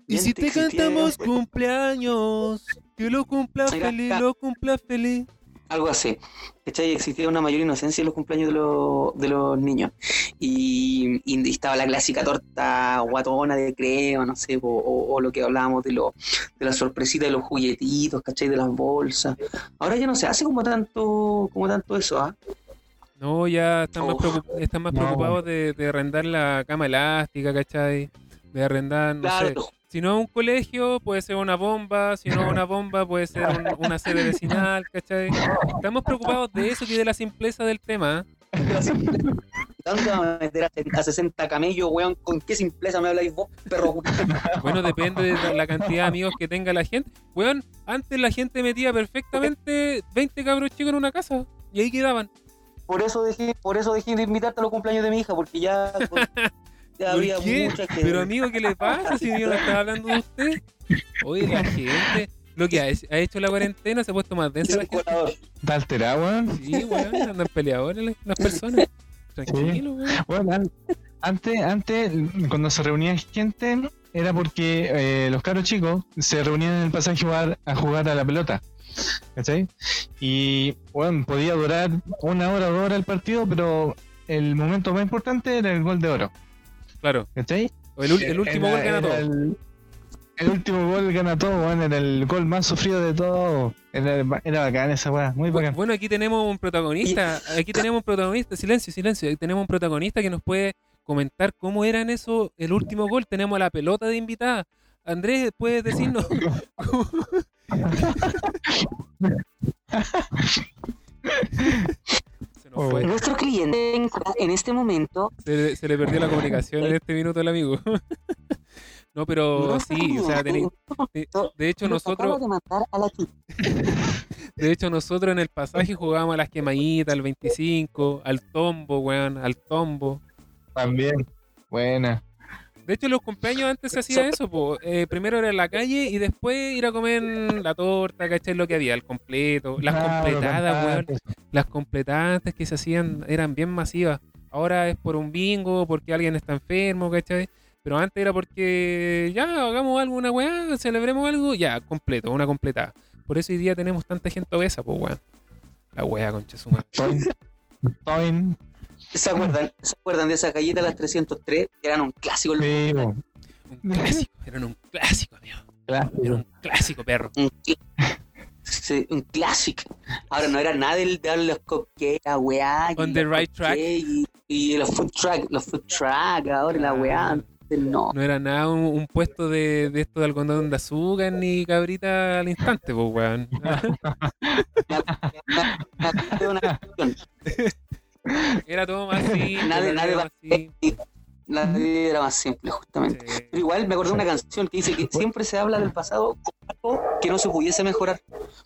Speaker 1: Y si te cantamos cumpleaños, que lo cumpla feliz, lo cumpla feliz.
Speaker 2: Algo así. ¿Cachai? Existía una mayor inocencia en los cumpleaños de los, de los niños. Y, y estaba la clásica torta guatona de crema, no sé, o, o- o lo que hablábamos de, lo, de la sorpresita de los juguetitos, ¿cachai? De las bolsas. Ahora ya no se hace como tanto, como tanto eso, ¿ah?
Speaker 1: No, ya están más,
Speaker 2: Uf.
Speaker 1: preocup- están más
Speaker 3: No.
Speaker 1: preocupados de, de arrendar la cama elástica, ¿cachai? De arrendar, no sé. Si no un colegio, puede ser una bomba. Si no una bomba, puede ser un- una sede vecinal, ¿cachai? Estamos preocupados de eso que de la simpleza del tema.
Speaker 2: ¿Dónde vamos a meter a, a 60 camellos, weón? ¿Con qué simpleza me habláis vos, perro?
Speaker 1: Bueno, depende de la- cantidad de amigos que tenga la gente. Weón, antes la gente metía perfectamente 20 cabros chicos en una casa y ahí quedaban.
Speaker 2: Por eso dejé, por eso dejé de invitarte a los cumpleaños de mi hija, porque ya, que.
Speaker 1: Pero amigo, ¿qué le pasa si yo no estaba hablando de usted? Oye, la gente, lo que ha, ha hecho la cuarentena se ha puesto más densa la gente.
Speaker 3: ¿Está alterado, weón?
Speaker 1: Sí, weón, andan peleadores las, las personas. Tranquilo, weón.
Speaker 3: Bueno, an- antes, antes, cuando se reunía gente, era porque eh, los caros chicos se reunían en el pasaje a jugar a, jugar a la pelota. ¿Cachai? Y bueno, podía durar una hora o dos horas el partido, pero el momento más importante era el gol de oro.
Speaker 1: Claro.
Speaker 3: ¿Cachai?
Speaker 1: El, último
Speaker 3: Era-
Speaker 1: gol gana
Speaker 3: era
Speaker 1: todo.
Speaker 3: El, el último gol gana todo, weón, era el gol más sufrido de todo. Era, era bacán esa weá, muy bacán.
Speaker 1: Bueno, aquí tenemos un protagonista. Aquí tenemos un protagonista. Silencio, silencio. Aquí tenemos un protagonista que nos puede comentar cómo eran eso el último gol. Tenemos a la pelota de invitada. Andrés, ¿puedes decirnos? Fue.
Speaker 4: Nuestro cliente en este momento
Speaker 1: Se, le- se le perdió la comunicación en este minuto al amigo. No, pero sí, o sea, de, de hecho nosotros,
Speaker 4: de matar a la chica.
Speaker 1: de hecho nosotros en el pasaje jugábamos a las quemaditas, al 25, al tombo, weón, al tombo.
Speaker 3: También. Buena.
Speaker 1: De hecho, los cumpleaños antes se hacía eso, po. Eh, primero era en la calle y después ir a comer la torta, ¿cachai? Lo que había, el completo, las
Speaker 3: Claro,
Speaker 1: completadas, weón. Las completadas antes que se hacían eran bien masivas. Ahora es por un bingo, porque alguien está enfermo, ¿cachai? Pero antes era porque ya hagamos algo, una weá, celebremos algo, ya, completo, una completada. Por eso hoy día tenemos tanta gente obesa, pues weón. La weá, concha su madre.
Speaker 3: Toin.
Speaker 2: ¿Se acuerdan, ¿Se acuerdan de esas galletas las 303? Que eran un clásico.
Speaker 3: Sí.
Speaker 1: Un clásico, eran un clásico, amigo. Era un clásico, perro.
Speaker 2: Un, cl- sí, un clásico. Ahora no era nada del de los cupcakes, la weá.
Speaker 1: On the right track.
Speaker 2: Y, y los food truck, los food truck, ahora la weá. antes No.
Speaker 1: No era nada un, un puesto de, de esto de algodón de azúcar ni cabrita al instante, pues weón. Era todo más simple.
Speaker 2: Nadie-
Speaker 1: era
Speaker 2: nadie
Speaker 1: más simple.
Speaker 2: La vida era más simple, justamente.
Speaker 1: Sí.
Speaker 2: Pero igual me acordé de una canción que dice que siempre se habla del pasado como algo que no se pudiese mejorar.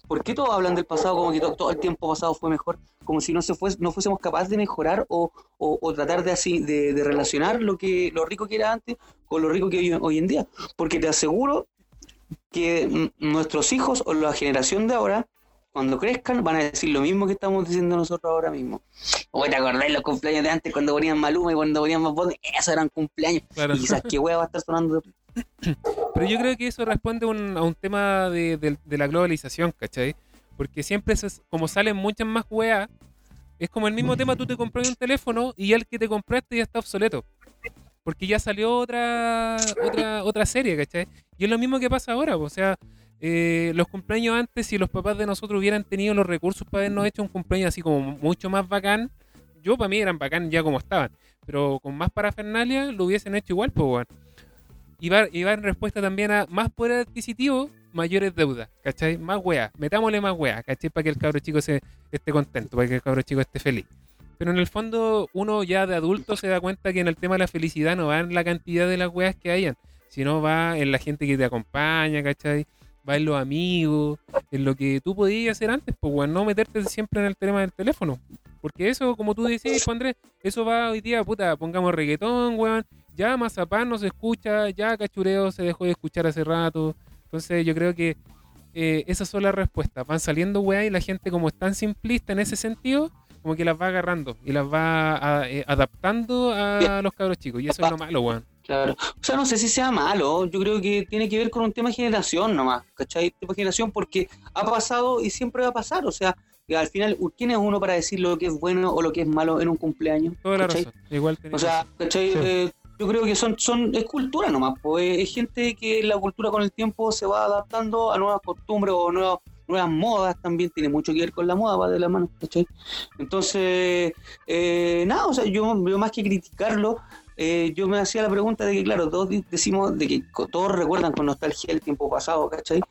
Speaker 2: ¿Por qué todos hablan del pasado como que to- todo, el tiempo pasado fue mejor? Como si no, se fues- no fuésemos capaces de mejorar o, o- o tratar de así de, de relacionar lo que lo rico que era antes con lo rico que hoy, hoy en día. Porque te aseguro que nuestros hijos o la generación de ahora, cuando crezcan van a decir lo mismo que estamos diciendo nosotros ahora mismo. Oye, ¿te acordás los cumpleaños de antes cuando ponían Maluma y cuando ponían más voz? Eso eran cumpleaños.
Speaker 1: Claro.
Speaker 2: Y quizás qué hueá va a estar sonando.
Speaker 1: Pero yo creo que eso responde un- a un tema de, de- de la globalización, ¿cachai? Porque siempre, se- como salen muchas más weas, es como el mismo tema, tú te compras un teléfono y ya el que te compraste ya está obsoleto. Porque ya salió otra, otra, otra serie, ¿cachai? Y es lo mismo que pasa ahora, o sea, eh, los cumpleaños antes, si los papás de nosotros hubieran tenido los recursos para habernos hecho un cumpleaños así como mucho más bacán, yo para mí eran bacán ya como estaban, pero con más parafernalia lo hubiesen hecho igual, pues, weón. Y va, y va en respuesta también a más poder adquisitivo, mayores deudas, ¿cachai? Más weá, metámosle más weá, ¿cachai? Para que el cabro chico se esté contento, para que el cabro chico esté feliz. Pero en el fondo, uno ya de adulto se da cuenta que en el tema de la felicidad no va en la cantidad de las weas que hayan, sino va en la gente que te acompaña, ¿cachai? Va en los amigos, en lo que tú podías hacer antes, pues, weón, no meterte siempre en el tema del teléfono. Porque eso, como tú decías, pues, Andrés, eso va hoy día, puta, pongamos reggaetón, weón, ya Mazapán no se escucha, ya Cachureo se dejó de escuchar hace rato. Entonces yo creo que eh, esas son las respuestas. Van saliendo weá y la gente como es tan simplista en ese sentido, como que las va agarrando y las va a- eh, adaptando a los cabros chicos. Y eso es lo malo, weón.
Speaker 2: Claro. O sea, no sé si sea malo. Yo creo que tiene que ver con un tema de generación nomás. ¿Cachai? Tema de generación porque ha pasado y siempre va a pasar. O sea, al final, ¿quién es uno para decir lo que es bueno o lo que es malo en un cumpleaños?
Speaker 1: Toda la razón. Igual
Speaker 2: O sea, ¿cachai?
Speaker 3: Sí.
Speaker 2: Eh, yo creo que son, son, es cultura nomás, pues es gente que la cultura con el tiempo se va adaptando a nuevas costumbres o nuevas, nuevas modas también, tiene mucho que ver con la moda, va de la mano, ¿cachai? Entonces, eh, nada, o sea, yo, yo más que criticarlo, eh, yo me hacía la pregunta de que, claro, todos decimos de que todos recuerdan con nostalgia el tiempo pasado, ¿cachai?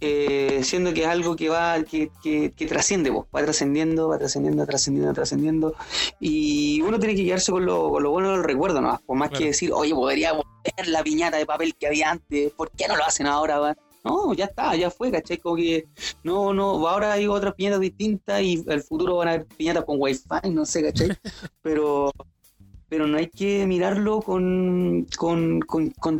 Speaker 2: Eh, siendo que es algo que va, que, que, que trasciende, pues, va trascendiendo, va trascendiendo, trascendiendo, trascendiendo, y uno tiene que quedarse con lo, con lo bueno del recuerdo, ¿no? Por más
Speaker 1: Claro.
Speaker 2: que decir, oye, podría volver la piñata de papel que había antes, ¿por qué no lo hacen ahora? va? No, ya está, ya fue, ¿cachai? Como que no, no, ahora hay otras piñatas distintas y el futuro van a haber piñatas con wifi, no sé, ¿cachai? Pero, pero no hay que mirarlo con, con, con, con,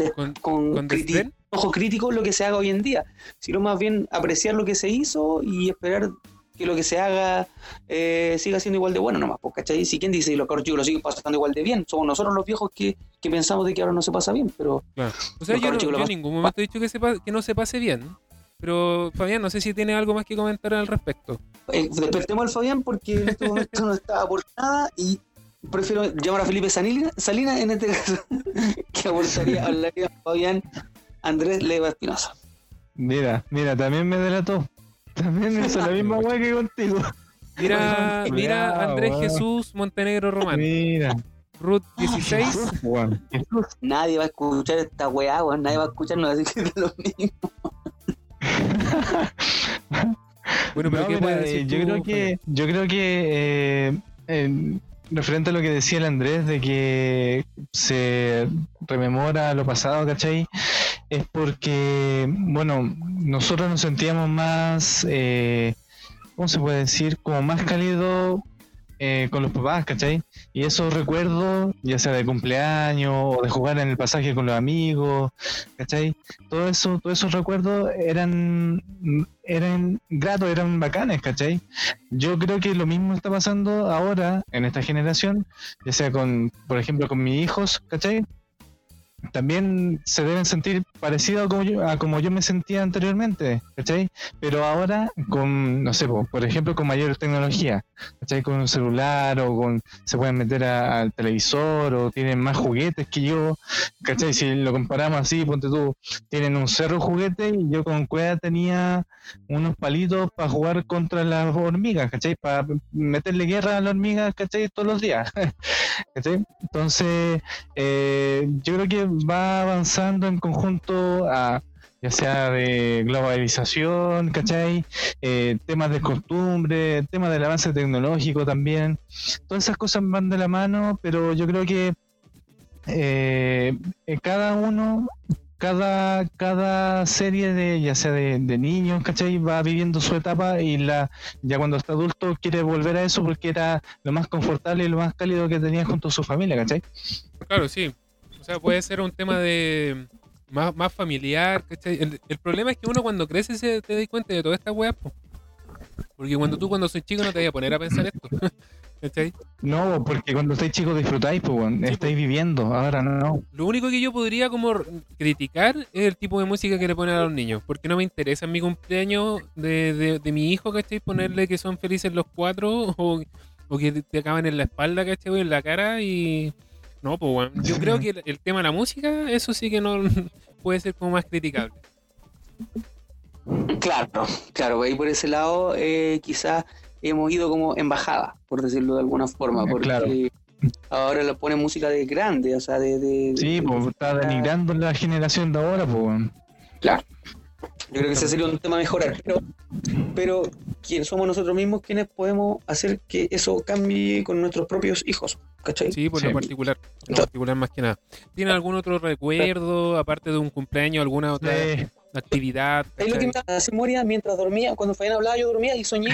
Speaker 2: ojo crítico lo que se haga hoy en día, sino más bien apreciar lo que se hizo y esperar que lo que se haga eh, siga siendo igual de bueno nomás, pues, ¿cachai? Si quien dice, los cabros chicos lo siguen pasando igual de bien, somos nosotros los viejos que, que pensamos de que ahora no se pasa bien, pero
Speaker 1: Claro. O sea, yo, no- yo en ningún momento he dicho que, se que no se pase bien. Pero, Fabián, no sé si tiene algo más que comentar al respecto.
Speaker 2: eh, despertemos al Fabián porque en este momento no está por nada y prefiero llamar a Felipe Salinas en este caso, que abordaría, hablaría Fabián Andrés Leva Espinosa.
Speaker 3: Mira, mira, también me delató. También hizo la misma weá que contigo.
Speaker 1: Mira, mira Andrés. Jesús Montenegro Román.
Speaker 3: Mira.
Speaker 1: Ruth 16.
Speaker 3: Jesús, weón. Jesús.
Speaker 2: Nadie va a escuchar esta weá, weón, nadie va a escucharnos así que es lo mismo.
Speaker 1: Bueno, pero
Speaker 3: No,
Speaker 1: ¿qué
Speaker 3: mira,
Speaker 1: puedes
Speaker 3: eh,
Speaker 1: decir
Speaker 3: yo
Speaker 1: tú,
Speaker 3: creo que yo creo que eh, en- referente a lo que decía el Andrés de que se rememora lo pasado, ¿cachai? Es porque, bueno, nosotros nos sentíamos más, eh, ¿cómo se puede decir? Como más cálido eh, con los papás, ¿cachai? Y esos recuerdos, ya sea de cumpleaños o de jugar en el pasaje con los amigos, ¿cachai? Todo eso, todos esos recuerdos eran, eran gratos, eran bacanes, ¿cachai? Yo creo que lo mismo está pasando ahora en esta generación, ya sea con, por ejemplo, con mis hijos, ¿cachai? También se deben sentir parecido a como yo, a como yo me sentía anteriormente, ¿cachai? Pero ahora con, no sé, po, por ejemplo, con mayor tecnología, ¿cachai? Con un celular o con, se pueden meter al televisor o tienen más juguetes que yo, ¿cachai? Si lo comparamos así, ponte tú, tienen un cerro juguete y yo con cueva tenía unos palitos para jugar contra las hormigas, ¿cachai? Para meterle guerra a las hormigas, ¿cachai? Todos los días. Entonces, eh, yo creo que va avanzando en conjunto a ya sea de globalización, ¿cachai? Eh, temas de costumbre, temas del avance tecnológico también. Todas esas cosas van de la mano, pero yo creo que eh, cada uno, cada, cada serie de, ya sea de, de niños, ¿cachai? Va viviendo su etapa y la ya cuando está adulto quiere volver a eso porque era lo más confortable y lo más cálido que tenía junto a su familia, ¿cachai?
Speaker 1: Claro, sí. O sea, puede ser un tema de más, más familiar, ¿cachai? El, el problema es que uno cuando crece se te da cuenta de todas estas weas, po. Porque cuando tú cuando soy chico no te vas a poner a pensar esto. ¿Cachai?
Speaker 3: No, porque cuando estáis chicos disfrutáis, pues.
Speaker 1: Sí,
Speaker 3: estáis viviendo, ahora no.
Speaker 1: Lo único que yo podría como criticar es el tipo de música que le ponen a los niños. Porque no me interesa en mi cumpleaños de, de, de mi hijo, ¿cachai? Ponerle que son felices los cuatro o, o que te acaban en la espalda, ¿cachai? O en la cara y... No, pues bueno. Yo creo que el, el tema de la música, eso sí que no puede ser como más criticable.
Speaker 2: Claro, claro, ahí por ese lado eh, quizás hemos ido como embajada, por decirlo de alguna forma,
Speaker 3: Eh,
Speaker 2: porque
Speaker 3: claro.
Speaker 2: ahora le ponen música de grande, o sea, de... de-
Speaker 3: Sí,
Speaker 2: de-
Speaker 3: pues está denigrando la generación de ahora, pues.
Speaker 2: Claro. Yo creo que ese sería un tema a mejorar, pero, pero ¿quién somos nosotros mismos quienes podemos hacer que eso cambie con nuestros propios hijos, ¿cachai?
Speaker 1: Sí, por
Speaker 3: Sí.
Speaker 1: lo particular. Por lo particular más que nada. ¿Tiene algún otro recuerdo, aparte de un cumpleaños, alguna otra
Speaker 3: Eh,
Speaker 1: actividad?
Speaker 2: Es lo que
Speaker 1: ¿cachai?
Speaker 2: me hace memoria mientras dormía, cuando Fabián hablaba yo dormía y soñé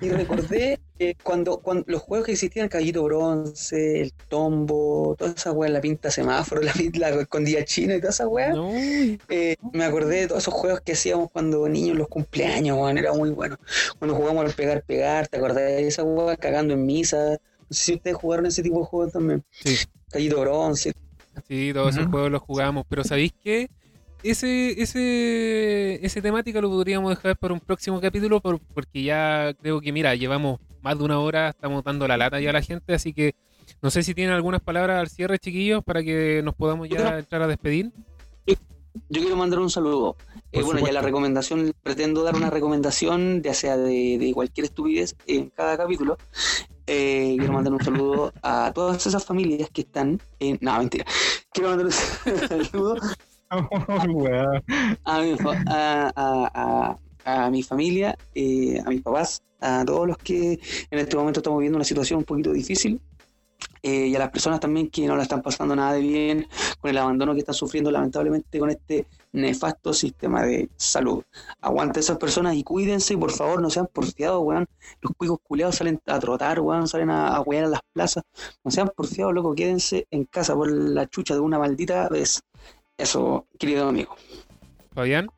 Speaker 2: y recordé eh, cuando, cuando los juegos que existían, Caballito Bronce, el Tombo, toda esa weá, la pinta semáforo, la, la escondida china y toda esa weá,
Speaker 1: No,
Speaker 2: eh, me acordé de todos esos juegos que hacíamos cuando niños en los cumpleaños, weón, era muy bueno. Cuando jugamos al pegar, pegar, ¿te acordás de esa weá cagando en misa? No sé si ustedes jugaron ese tipo de juegos también.
Speaker 1: Sí.
Speaker 2: Caballito Bronce.
Speaker 1: Sí, todos esos
Speaker 3: Ujú.
Speaker 1: juegos los jugamos, pero ¿sabéis qué? Ese, ese, ese temática lo podríamos dejar para un próximo capítulo por- porque ya creo que, mira, llevamos más de una hora, estamos dando la lata ya a la gente, así que no sé si tienen algunas palabras al cierre, chiquillos, para que nos podamos ya entrar a despedir.
Speaker 2: Yo quiero mandar un saludo. Eh, bueno, ya la recomendación, pretendo dar una recomendación, ya sea de, de cualquier estupidez en cada capítulo. Eh, quiero mandar un saludo a todas esas familias que están en. No, mentira. Quiero mandar un saludo a mi, a mi familia, eh, a mis papás, a todos los que en este momento estamos viviendo una situación un poquito difícil. Eh, y a las personas también que no la están pasando nada de bien con el abandono que están sufriendo lamentablemente con este nefasto sistema de salud. Aguante esas personas y cuídense y por favor no sean porfiados, weón. Los cuicos culeados salen a trotar, weón, salen a, a a las plazas. No sean porfiados, loco, quédense en casa por la chucha de una maldita vez. Eso, querido amigo.
Speaker 1: Fabián,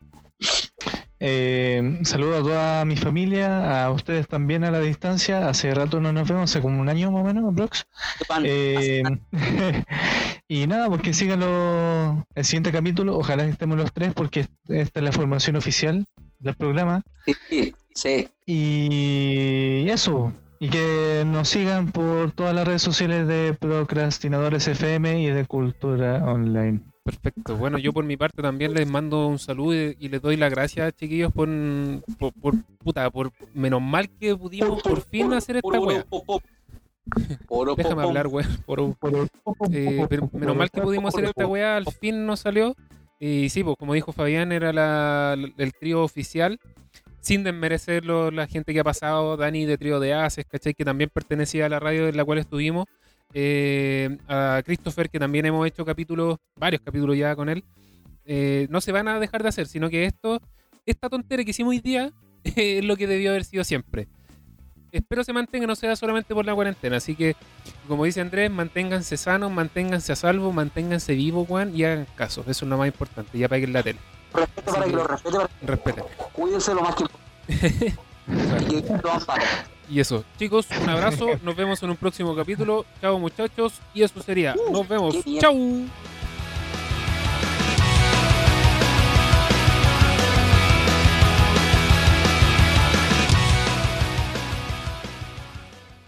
Speaker 3: Eh, saludo a toda mi familia, a ustedes también a la distancia. Hace rato no nos vemos, hace como un año más o menos.
Speaker 2: Pan,
Speaker 3: Eh, y nada, porque sigan lo- el siguiente capítulo. Ojalá estemos los tres, porque esta es la formación oficial del programa.
Speaker 2: Sí, sí.
Speaker 3: Y eso. Y que nos sigan por todas las redes sociales de Procrastinadores FM y de Cultura Online.
Speaker 1: Perfecto. Bueno, yo por mi parte también les mando un saludo y, y les doy las gracias, chiquillos, por, por, por- puta, por menos mal que pudimos por fin hacer esta wea. Déjame hablar, weón. Por, Eh, menos mal que pudimos hacer esta weá, al fin nos salió. Y sí, pues como dijo Fabián, era la, el trío oficial, sin desmerecerlo la gente que ha pasado, Dani de trío de Aces, ¿cachai? Que también pertenecía a la radio en la cual estuvimos. Eh, a Christopher, que también hemos hecho capítulos, varios capítulos ya con él. Eh, no se van a dejar de hacer, sino que esto, esta tontera que hicimos hoy día, es lo que debió haber sido siempre. Espero se mantenga, no sea solamente por la cuarentena. Así que como dice Andrés, manténganse sanos, manténganse a salvo, manténganse vivos, weón, y hagan caso. Eso es lo más importante. Ya paguen la tele.
Speaker 2: Respete para que lo respete, para
Speaker 1: Respeten.
Speaker 2: que cuídense lo más que y que lo amparen.
Speaker 1: Y eso, chicos, un abrazo. Nos vemos en un próximo capítulo. Chao, muchachos. Y eso sería. Nos vemos. Chau.